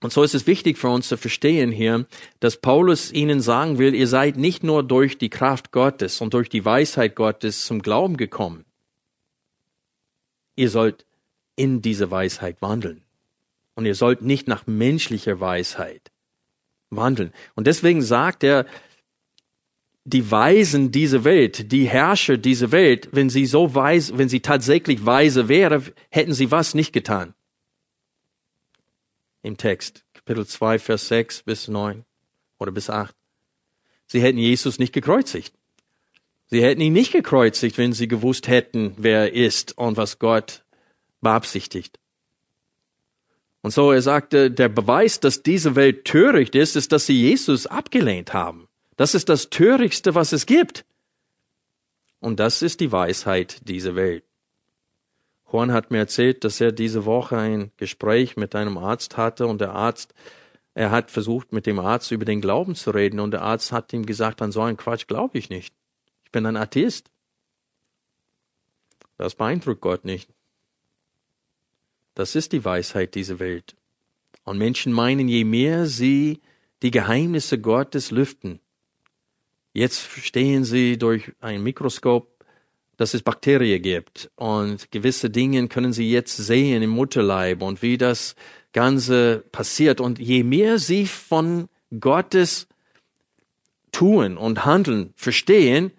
Und so ist es wichtig für uns zu verstehen hier, dass Paulus ihnen sagen will, ihr seid nicht nur durch die Kraft Gottes und durch die Weisheit Gottes zum Glauben gekommen. Ihr sollt in diese Weisheit wandeln. Und ihr sollt nicht nach menschlicher Weisheit wandeln. Und deswegen sagt er, die Weisen dieser Welt, die Herrscher dieser Welt, wenn sie so weise, wenn sie tatsächlich weise wäre, hätten sie was nicht getan. Im Text, Kapitel 2, Vers 6 bis 9 oder bis 8. Sie hätten Jesus nicht gekreuzigt. Sie hätten ihn nicht gekreuzigt, wenn sie gewusst hätten, wer er ist und was Gott beabsichtigt. Und so er sagte, der Beweis, dass diese Welt töricht ist, ist, dass sie Jesus abgelehnt haben. Das ist das Törichtste, was es gibt. Und das ist die Weisheit dieser Welt. Juan hat mir erzählt, dass er diese Woche ein Gespräch mit einem Arzt hatte und der Arzt, er hat versucht, mit dem Arzt über den Glauben zu reden und der Arzt hat ihm gesagt, an so einen Quatsch glaube ich nicht. Ich bin ein Atheist. Das beeindruckt Gott nicht. Das ist die Weisheit dieser Welt. Und Menschen meinen, je mehr sie die Geheimnisse Gottes lüften, Jetzt verstehen sie durch ein Mikroskop, dass es Bakterien gibt und gewisse Dinge können sie jetzt sehen im Mutterleib und wie das Ganze passiert. Und je mehr sie von Gottes Tun und Handeln verstehen,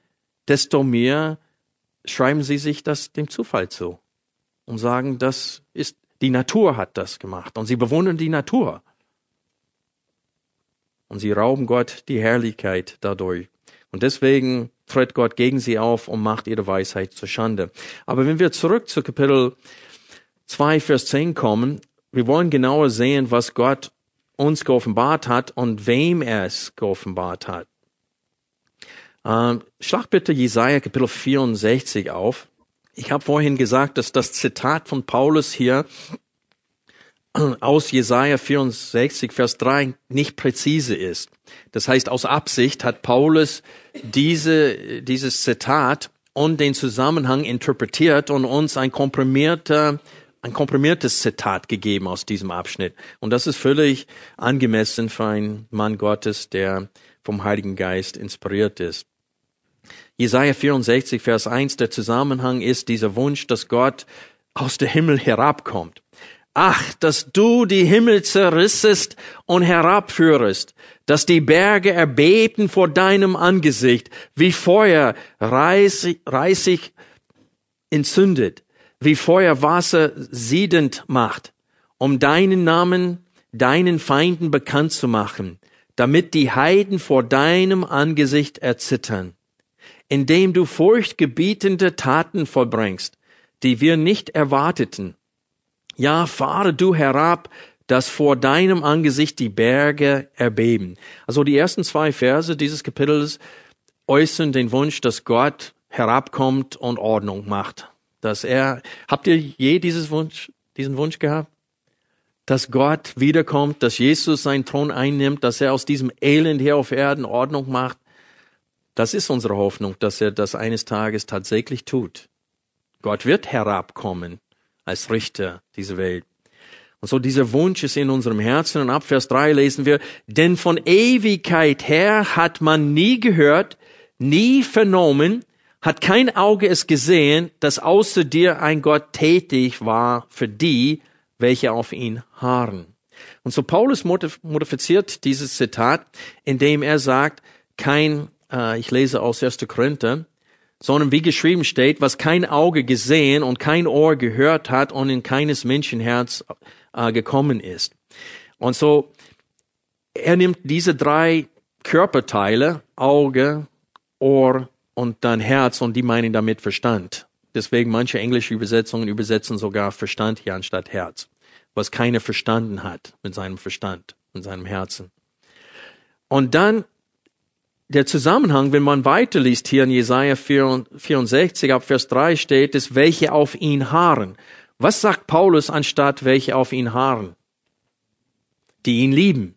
desto mehr schreiben sie sich das dem Zufall zu und sagen, das ist, die Natur hat das gemacht und sie bewundern die Natur. Und sie rauben Gott die Herrlichkeit dadurch. Und deswegen tritt Gott gegen sie auf und macht ihre Weisheit zur Schande. Aber wenn wir zurück zu Kapitel 2, Vers 10 kommen, wir wollen genauer sehen, was Gott uns geoffenbart hat und wem er es geoffenbart hat. Ähm, schlag bitte Jesaja Kapitel 64 auf. Ich habe vorhin gesagt, dass das Zitat von Paulus hier aus Jesaja 64, Vers 3 nicht präzise ist. Das heißt, aus Absicht hat Paulus diese, dieses Zitat und den Zusammenhang interpretiert und uns ein komprimierter ein komprimiertes Zitat gegeben aus diesem Abschnitt. Und das ist völlig angemessen für einen Mann Gottes, der vom Heiligen Geist inspiriert ist. Jesaja 64, Vers 1, der Zusammenhang ist dieser Wunsch, dass Gott aus dem Himmel herabkommt. Ach, dass du die Himmel zerrissest und herabführest, dass die Berge erbebten vor deinem Angesicht, wie Feuer reißig, reißig entzündet, wie Feuer Wasser siedend macht, um deinen Namen deinen Feinden bekannt zu machen, damit die Heiden vor deinem Angesicht erzittern, indem du furchtgebietende Taten vollbringst, die wir nicht erwarteten. Ja, fahre du herab, dass vor deinem Angesicht die Berge erbeben. Also die ersten zwei Verse dieses Kapitels äußern den Wunsch, dass Gott herabkommt und Ordnung macht. Dass er, habt ihr je dieses Wunsch, diesen Wunsch gehabt? Dass Gott wiederkommt, dass Jesus seinen Thron einnimmt, dass er aus diesem Elend hier auf Erden Ordnung macht. Das ist unsere Hoffnung, dass er das eines Tages tatsächlich tut. Gott wird herabkommen als Richter dieser Welt. Und so dieser Wunsch ist in unserem Herzen. Und ab Vers 3 lesen wir, denn von Ewigkeit her hat man nie gehört, nie vernommen, hat kein Auge es gesehen, dass außer dir ein Gott tätig war für die, welche auf ihn harren. Und so Paulus modifiziert dieses Zitat, indem er sagt, kein, äh, ich lese aus 1. Korinther, sondern wie geschrieben steht, was kein Auge gesehen und kein Ohr gehört hat und in keines Menschenherz äh, gekommen ist. Und so, er nimmt diese drei Körperteile, Auge, Ohr und dann Herz und die meinen damit Verstand. Deswegen manche englische Übersetzungen übersetzen sogar Verstand hier anstatt Herz, was keiner verstanden hat mit seinem Verstand, mit seinem Herzen. Und dann der Zusammenhang, wenn man weiterliest hier in Jesaja 64 ab Vers 3 steht es, welche auf ihn harren. Was sagt Paulus anstatt welche auf ihn harren? Die ihn lieben.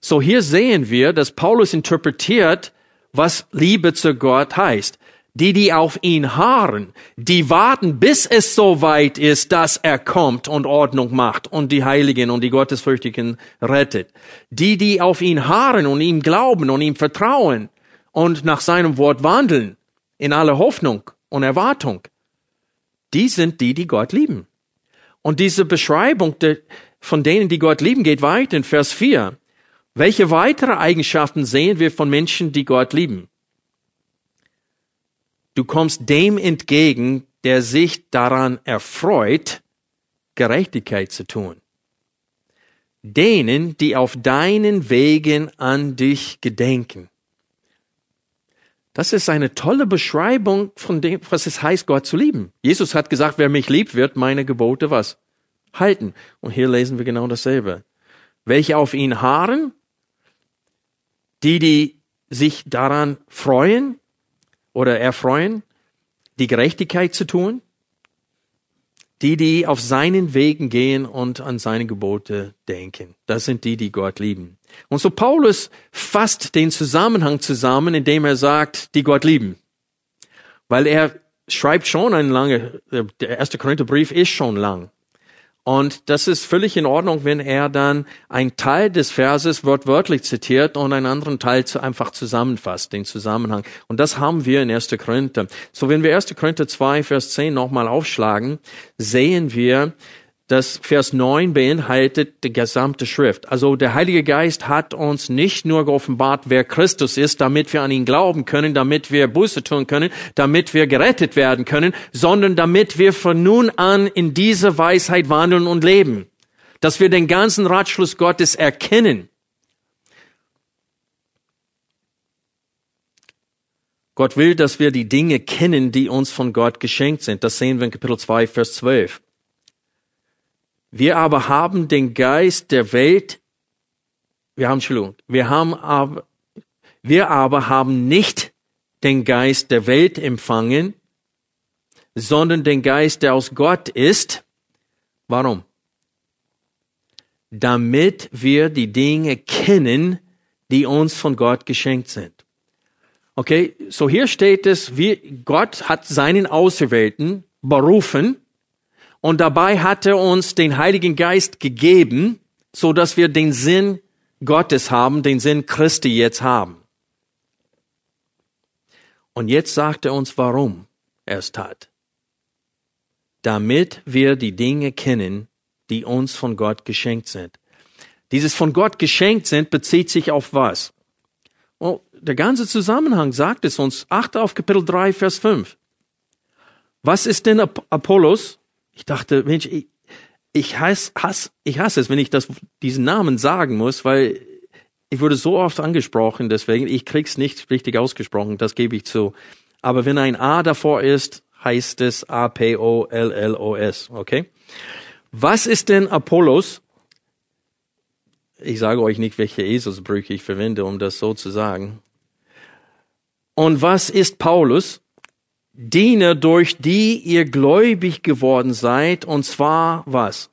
So hier sehen wir, dass Paulus interpretiert, was Liebe zu Gott heißt. Die, die auf ihn harren, die warten, bis es so weit ist, dass er kommt und Ordnung macht und die Heiligen und die Gottesfürchtigen rettet. Die, die auf ihn harren und ihm glauben und ihm vertrauen und nach seinem Wort wandeln, in aller Hoffnung und Erwartung, die sind die, die Gott lieben. Und diese Beschreibung von denen, die Gott lieben, geht weiter in Vers 4. Welche weitere Eigenschaften sehen wir von Menschen, die Gott lieben? Du kommst dem entgegen, der sich daran erfreut, Gerechtigkeit zu tun. Denen, die auf deinen Wegen an dich gedenken. Das ist eine tolle Beschreibung von dem, was es heißt, Gott zu lieben. Jesus hat gesagt, wer mich liebt, wird meine Gebote was? Halten. Und hier lesen wir genau dasselbe. Welche auf ihn harren? Die, die sich daran freuen oder erfreuen, die Gerechtigkeit zu tun? Die, die auf seinen Wegen gehen und an seine Gebote denken. Das sind die, die Gott lieben. Und so Paulus fasst den Zusammenhang zusammen, indem er sagt, die Gott lieben. Weil er schreibt schon ein lange, der erste Korintherbrief ist schon lang. Und das ist völlig in Ordnung, wenn er dann einen Teil des Verses wortwörtlich zitiert und einen anderen Teil zu, einfach zusammenfasst, den Zusammenhang. Und das haben wir in 1. Korinther. So, wenn wir 1. Korinther 2, Vers 10 nochmal aufschlagen, sehen wir, das Vers 9 beinhaltet die gesamte Schrift. Also der Heilige Geist hat uns nicht nur geoffenbart, wer Christus ist, damit wir an ihn glauben können, damit wir Buße tun können, damit wir gerettet werden können, sondern damit wir von nun an in dieser Weisheit wandeln und leben. Dass wir den ganzen Ratschluss Gottes erkennen. Gott will, dass wir die Dinge kennen, die uns von Gott geschenkt sind. Das sehen wir in Kapitel 2, Vers 12. Wir aber haben den Geist der Welt, wir haben, Entschuldigung, wir haben aber, wir aber haben nicht den Geist der Welt empfangen, sondern den Geist, der aus Gott ist. Warum? Damit wir die Dinge kennen, die uns von Gott geschenkt sind. Okay, so hier steht es, wie Gott hat seinen Auserwählten berufen und dabei hat er uns den Heiligen Geist gegeben, so dass wir den Sinn Gottes haben, den Sinn Christi jetzt haben. Und jetzt sagt er uns, warum er es tat. Damit wir die Dinge kennen, die uns von Gott geschenkt sind. Dieses von Gott geschenkt sind bezieht sich auf was? Oh, der ganze Zusammenhang sagt es uns. Achte auf Kapitel 3, Vers 5. Was ist denn Apollos? Ich dachte, Mensch, ich, ich, hasse, hasse, ich hasse es, wenn ich das, diesen Namen sagen muss, weil ich wurde so oft angesprochen, deswegen, ich krieg's nicht richtig ausgesprochen, das gebe ich zu. Aber wenn ein A davor ist, heißt es A-P-O-L-L-O-S, okay? Was ist denn Apollos? Ich sage euch nicht, welche Eselsbrücke ich verwende, um das so zu sagen. Und was ist Paulus? Diener, durch die ihr gläubig geworden seid, und zwar was?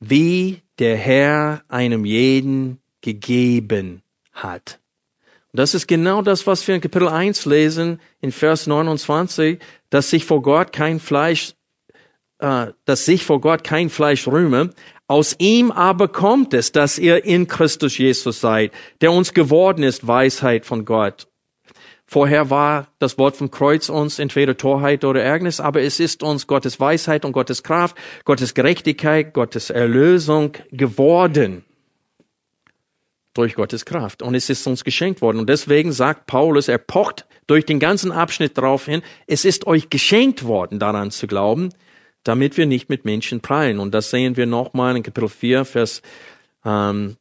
Wie der Herr einem jeden gegeben hat. Und das ist genau das, was wir in Kapitel 1 lesen, in Vers 29, dass sich vor Gott kein Fleisch, äh, dass sich vor Gott kein Fleisch rühme. Aus ihm aber kommt es, dass ihr in Christus Jesus seid, der uns geworden ist, Weisheit von Gott Vorher war das Wort vom Kreuz uns entweder Torheit oder Ärgernis, aber es ist uns Gottes Weisheit und Gottes Kraft, Gottes Gerechtigkeit, Gottes Erlösung geworden durch Gottes Kraft. Und es ist uns geschenkt worden. Und deswegen sagt Paulus, er pocht durch den ganzen Abschnitt darauf hin, es ist euch geschenkt worden, daran zu glauben, damit wir nicht mit Menschen prallen. Und das sehen wir nochmal in Kapitel 4, Vers ähm,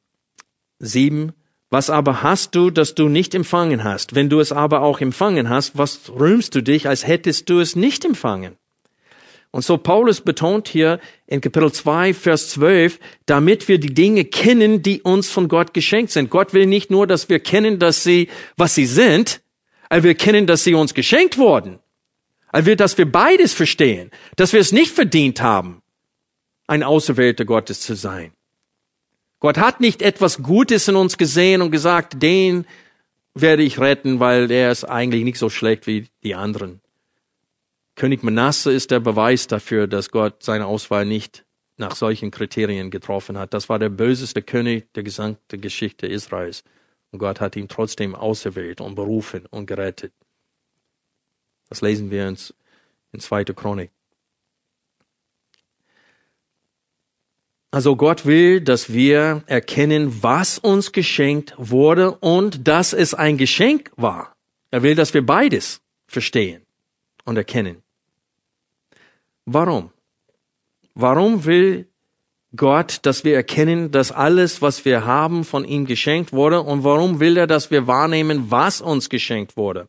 7 was aber hast du, das du nicht empfangen hast? Wenn du es aber auch empfangen hast, was rühmst du dich, als hättest du es nicht empfangen? Und so Paulus betont hier in Kapitel 2, Vers 12, damit wir die Dinge kennen, die uns von Gott geschenkt sind. Gott will nicht nur, dass wir kennen, dass sie, was sie sind, er will kennen, dass sie uns geschenkt wurden. Er will, dass wir beides verstehen, dass wir es nicht verdient haben, ein Auserwählter Gottes zu sein. Gott hat nicht etwas Gutes in uns gesehen und gesagt, den werde ich retten, weil der ist eigentlich nicht so schlecht wie die anderen. König Manasse ist der Beweis dafür, dass Gott seine Auswahl nicht nach solchen Kriterien getroffen hat. Das war der böseste König der gesamten Geschichte Israels. Und Gott hat ihn trotzdem auserwählt und berufen und gerettet. Das lesen wir in 2. Chronik. Also Gott will, dass wir erkennen, was uns geschenkt wurde und dass es ein Geschenk war. Er will, dass wir beides verstehen und erkennen. Warum? Warum will Gott, dass wir erkennen, dass alles, was wir haben, von ihm geschenkt wurde? Und warum will er, dass wir wahrnehmen, was uns geschenkt wurde?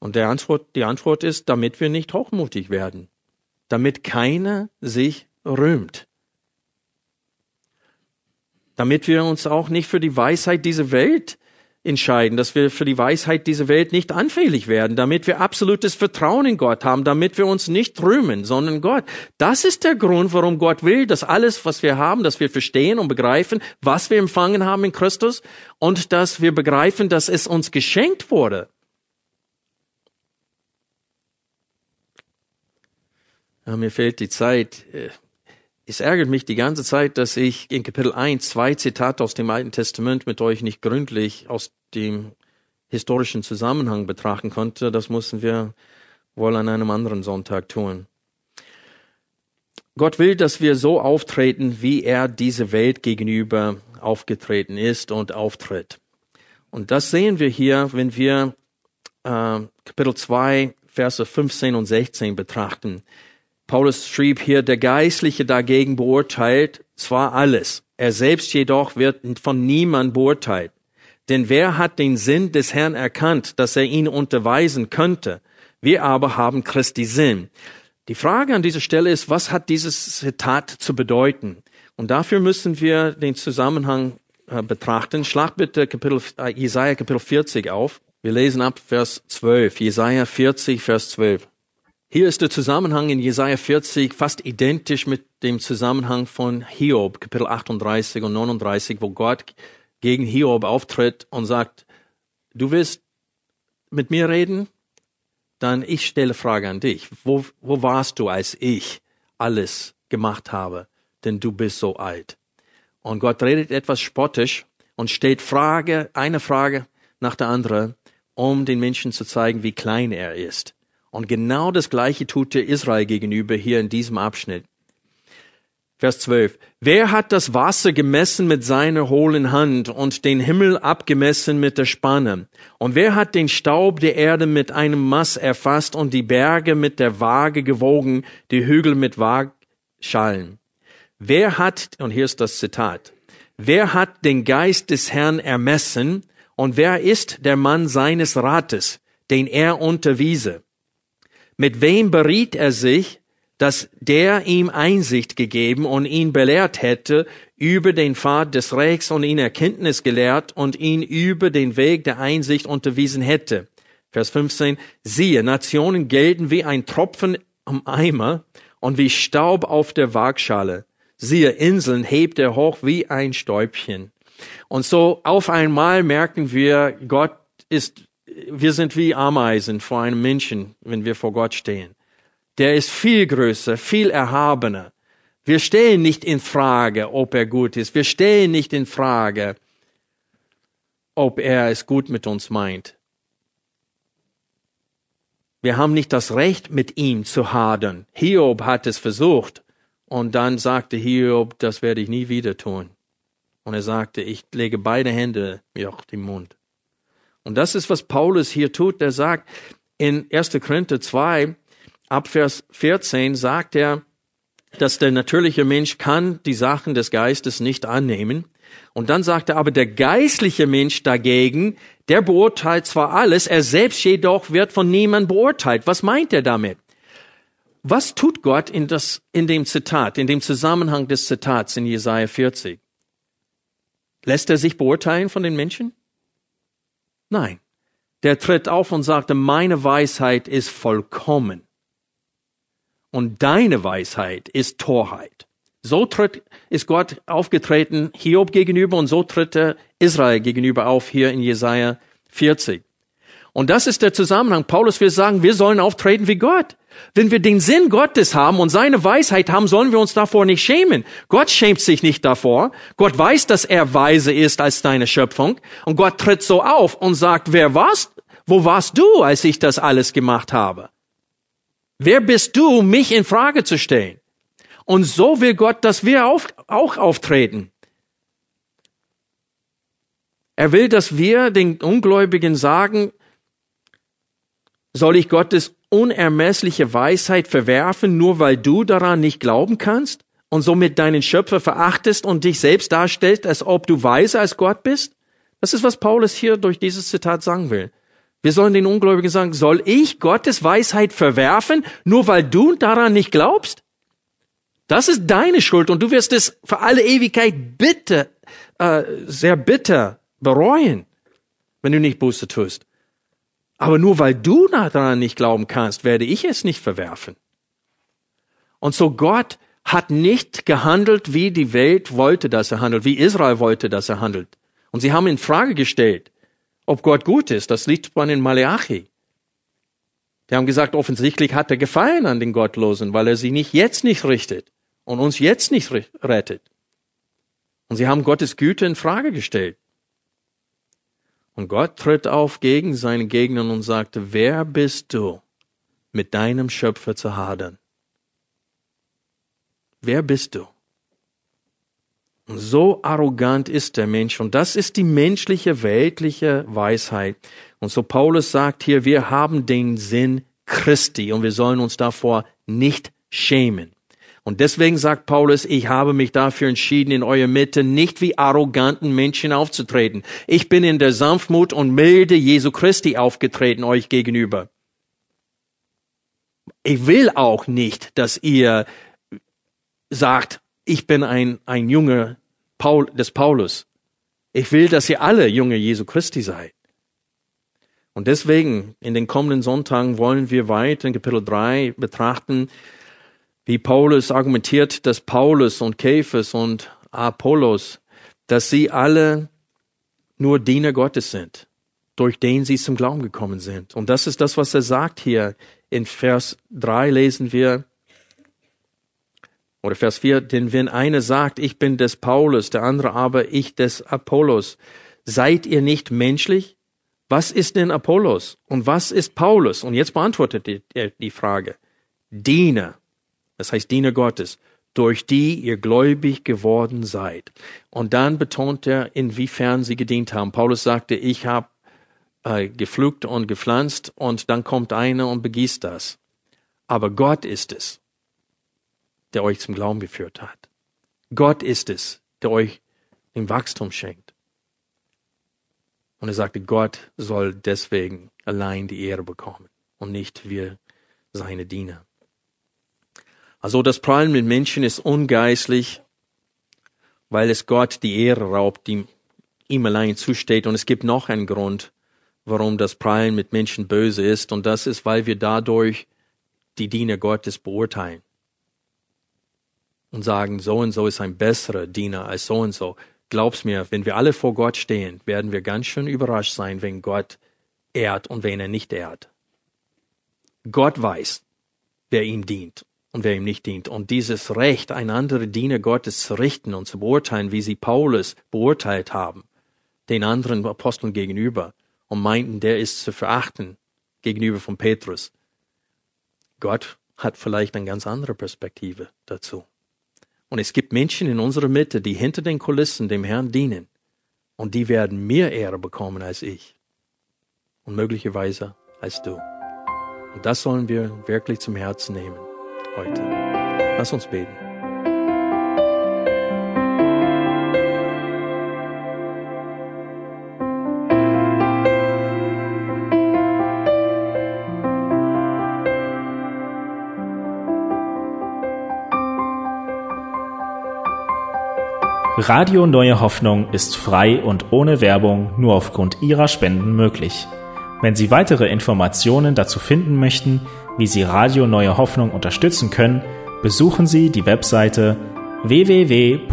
Und der Antwort, die Antwort ist, damit wir nicht hochmutig werden, damit keiner sich rühmt damit wir uns auch nicht für die Weisheit dieser Welt entscheiden, dass wir für die Weisheit dieser Welt nicht anfällig werden, damit wir absolutes Vertrauen in Gott haben, damit wir uns nicht rühmen, sondern Gott. Das ist der Grund, warum Gott will, dass alles, was wir haben, dass wir verstehen und begreifen, was wir empfangen haben in Christus und dass wir begreifen, dass es uns geschenkt wurde. Ja, mir fehlt die Zeit. Es ärgert mich die ganze Zeit, dass ich in Kapitel 1 zwei Zitate aus dem Alten Testament mit euch nicht gründlich aus dem historischen Zusammenhang betrachten konnte. Das müssen wir wohl an einem anderen Sonntag tun. Gott will, dass wir so auftreten, wie er diese Welt gegenüber aufgetreten ist und auftritt. Und das sehen wir hier, wenn wir äh, Kapitel 2, Verse 15 und 16 betrachten. Paulus schrieb hier, der Geistliche dagegen beurteilt zwar alles, er selbst jedoch wird von niemand beurteilt. Denn wer hat den Sinn des Herrn erkannt, dass er ihn unterweisen könnte? Wir aber haben Christi Sinn. Die Frage an dieser Stelle ist, was hat dieses Zitat zu bedeuten? Und dafür müssen wir den Zusammenhang äh, betrachten. Schlag bitte Kapitel, äh, Isaiah Kapitel 40 auf. Wir lesen ab Vers 12, Jesaja 40, Vers 12. Hier ist der Zusammenhang in Jesaja 40 fast identisch mit dem Zusammenhang von Hiob, Kapitel 38 und 39, wo Gott gegen Hiob auftritt und sagt, du willst mit mir reden? Dann ich stelle Frage an dich. Wo, wo warst du, als ich alles gemacht habe? Denn du bist so alt. Und Gott redet etwas spottisch und stellt Frage, eine Frage nach der anderen, um den Menschen zu zeigen, wie klein er ist. Und genau das Gleiche tut er Israel gegenüber hier in diesem Abschnitt. Vers 12. Wer hat das Wasser gemessen mit seiner hohlen Hand und den Himmel abgemessen mit der Spanne? Und wer hat den Staub der Erde mit einem Maß erfasst und die Berge mit der Waage gewogen, die Hügel mit Waagschalen? Wer hat, und hier ist das Zitat, wer hat den Geist des Herrn ermessen und wer ist der Mann seines Rates, den er unterwiese? Mit wem beriet er sich, dass der ihm Einsicht gegeben und ihn belehrt hätte über den Pfad des Rechts und ihn Erkenntnis gelehrt und ihn über den Weg der Einsicht unterwiesen hätte. Vers 15. Siehe, Nationen gelten wie ein Tropfen am Eimer und wie Staub auf der Waagschale. Siehe, Inseln hebt er hoch wie ein Stäubchen. Und so auf einmal merken wir, Gott ist, wir sind wie Ameisen vor einem Menschen, wenn wir vor Gott stehen der ist viel größer, viel erhabener. Wir stellen nicht in Frage, ob er gut ist. Wir stellen nicht in Frage, ob er es gut mit uns meint. Wir haben nicht das Recht, mit ihm zu hadern. Hiob hat es versucht. Und dann sagte Hiob, das werde ich nie wieder tun. Und er sagte, ich lege beide Hände mir auf den Mund. Und das ist, was Paulus hier tut. Er sagt in 1. Korinther 2, ab Vers 14 sagt er, dass der natürliche Mensch kann die Sachen des Geistes nicht annehmen. Und dann sagt er aber, der geistliche Mensch dagegen, der beurteilt zwar alles, er selbst jedoch wird von niemand beurteilt. Was meint er damit? Was tut Gott in, das, in dem Zitat, in dem Zusammenhang des Zitats in Jesaja 40? Lässt er sich beurteilen von den Menschen? Nein. Der tritt auf und sagte, meine Weisheit ist vollkommen und deine Weisheit ist Torheit. So tritt, ist Gott aufgetreten Hiob gegenüber und so tritt er Israel gegenüber auf hier in Jesaja 40. Und das ist der Zusammenhang. Paulus will sagen, wir sollen auftreten wie Gott. Wenn wir den Sinn Gottes haben und seine Weisheit haben, sollen wir uns davor nicht schämen. Gott schämt sich nicht davor. Gott weiß, dass er weise ist als deine Schöpfung. Und Gott tritt so auf und sagt, wer warst, wo warst du, als ich das alles gemacht habe? Wer bist du, mich in Frage zu stellen? Und so will Gott, dass wir auf, auch auftreten. Er will, dass wir den Ungläubigen sagen, soll ich Gottes unermessliche Weisheit verwerfen, nur weil du daran nicht glauben kannst und somit deinen Schöpfer verachtest und dich selbst darstellst, als ob du weiser als Gott bist? Das ist, was Paulus hier durch dieses Zitat sagen will. Wir sollen den Ungläubigen sagen, soll ich Gottes Weisheit verwerfen, nur weil du daran nicht glaubst? Das ist deine Schuld und du wirst es für alle Ewigkeit bitter, äh, sehr bitter bereuen, wenn du nicht Buße tust. Aber nur weil du daran nicht glauben kannst, werde ich es nicht verwerfen. Und so Gott hat nicht gehandelt, wie die Welt wollte, dass er handelt, wie Israel wollte, dass er handelt. Und sie haben in Frage gestellt, ob Gott gut ist. Das liegt bei den Maleachi. Die haben gesagt, offensichtlich hat er Gefallen an den Gottlosen, weil er sie nicht jetzt nicht richtet und uns jetzt nicht rettet. Und sie haben Gottes Güte in Frage gestellt. Und Gott tritt auf gegen seine Gegner und sagte, wer bist du, mit deinem Schöpfer zu hadern? Wer bist du? So arrogant ist der Mensch und das ist die menschliche, weltliche Weisheit. Und so Paulus sagt hier, wir haben den Sinn Christi und wir sollen uns davor nicht schämen. Und deswegen sagt Paulus, ich habe mich dafür entschieden, in eurer Mitte nicht wie arroganten Menschen aufzutreten. Ich bin in der Sanftmut und Milde Jesu Christi aufgetreten euch gegenüber. Ich will auch nicht, dass ihr sagt, ich bin ein, ein Junge Paul, des Paulus. Ich will, dass ihr alle Junge Jesu Christi seid. Und deswegen, in den kommenden Sonntagen wollen wir weiter in Kapitel 3 betrachten, wie Paulus argumentiert, dass Paulus und Käfers und Apollos, dass sie alle nur Diener Gottes sind, durch den sie zum Glauben gekommen sind. Und das ist das, was er sagt hier. In Vers 3 lesen wir, oder Vers 4, denn wenn einer sagt, ich bin des Paulus, der andere aber ich des Apollos, seid ihr nicht menschlich? Was ist denn Apollos und was ist Paulus? Und jetzt beantwortet er die Frage. Diener, das heißt Diener Gottes, durch die ihr gläubig geworden seid. Und dann betont er, inwiefern sie gedient haben. Paulus sagte, ich habe äh, gepflügt und gepflanzt und dann kommt einer und begießt das. Aber Gott ist es, der euch zum Glauben geführt hat. Gott ist es, der euch den Wachstum schenkt. Und er sagte, Gott soll deswegen allein die Ehre bekommen und nicht wir seine Diener. Also das Prallen mit Menschen ist ungeistlich, weil es Gott die Ehre raubt, die ihm allein zusteht. Und es gibt noch einen Grund, warum das Prallen mit Menschen böse ist. Und das ist, weil wir dadurch die Diener Gottes beurteilen. Und sagen, so und so ist ein besserer Diener als so und so. Glaub's mir, wenn wir alle vor Gott stehen, werden wir ganz schön überrascht sein, wenn Gott ehrt und wen er nicht ehrt. Gott weiß, wer ihm dient und wer ihm nicht dient. Und dieses Recht, ein anderer Diener Gottes zu richten und zu beurteilen, wie sie Paulus beurteilt haben, den anderen Aposteln gegenüber, und meinten, der ist zu verachten gegenüber von Petrus. Gott hat vielleicht eine ganz andere Perspektive dazu. Und es gibt Menschen in unserer Mitte, die hinter den Kulissen dem Herrn dienen. Und die werden mehr Ehre bekommen als ich. Und möglicherweise als du. Und das sollen wir wirklich zum Herzen nehmen heute. Lass uns beten. Radio Neue Hoffnung ist frei und ohne Werbung nur aufgrund Ihrer Spenden möglich. Wenn Sie weitere Informationen dazu finden möchten, wie Sie Radio Neue Hoffnung unterstützen können, besuchen Sie die Webseite www.rnh.de.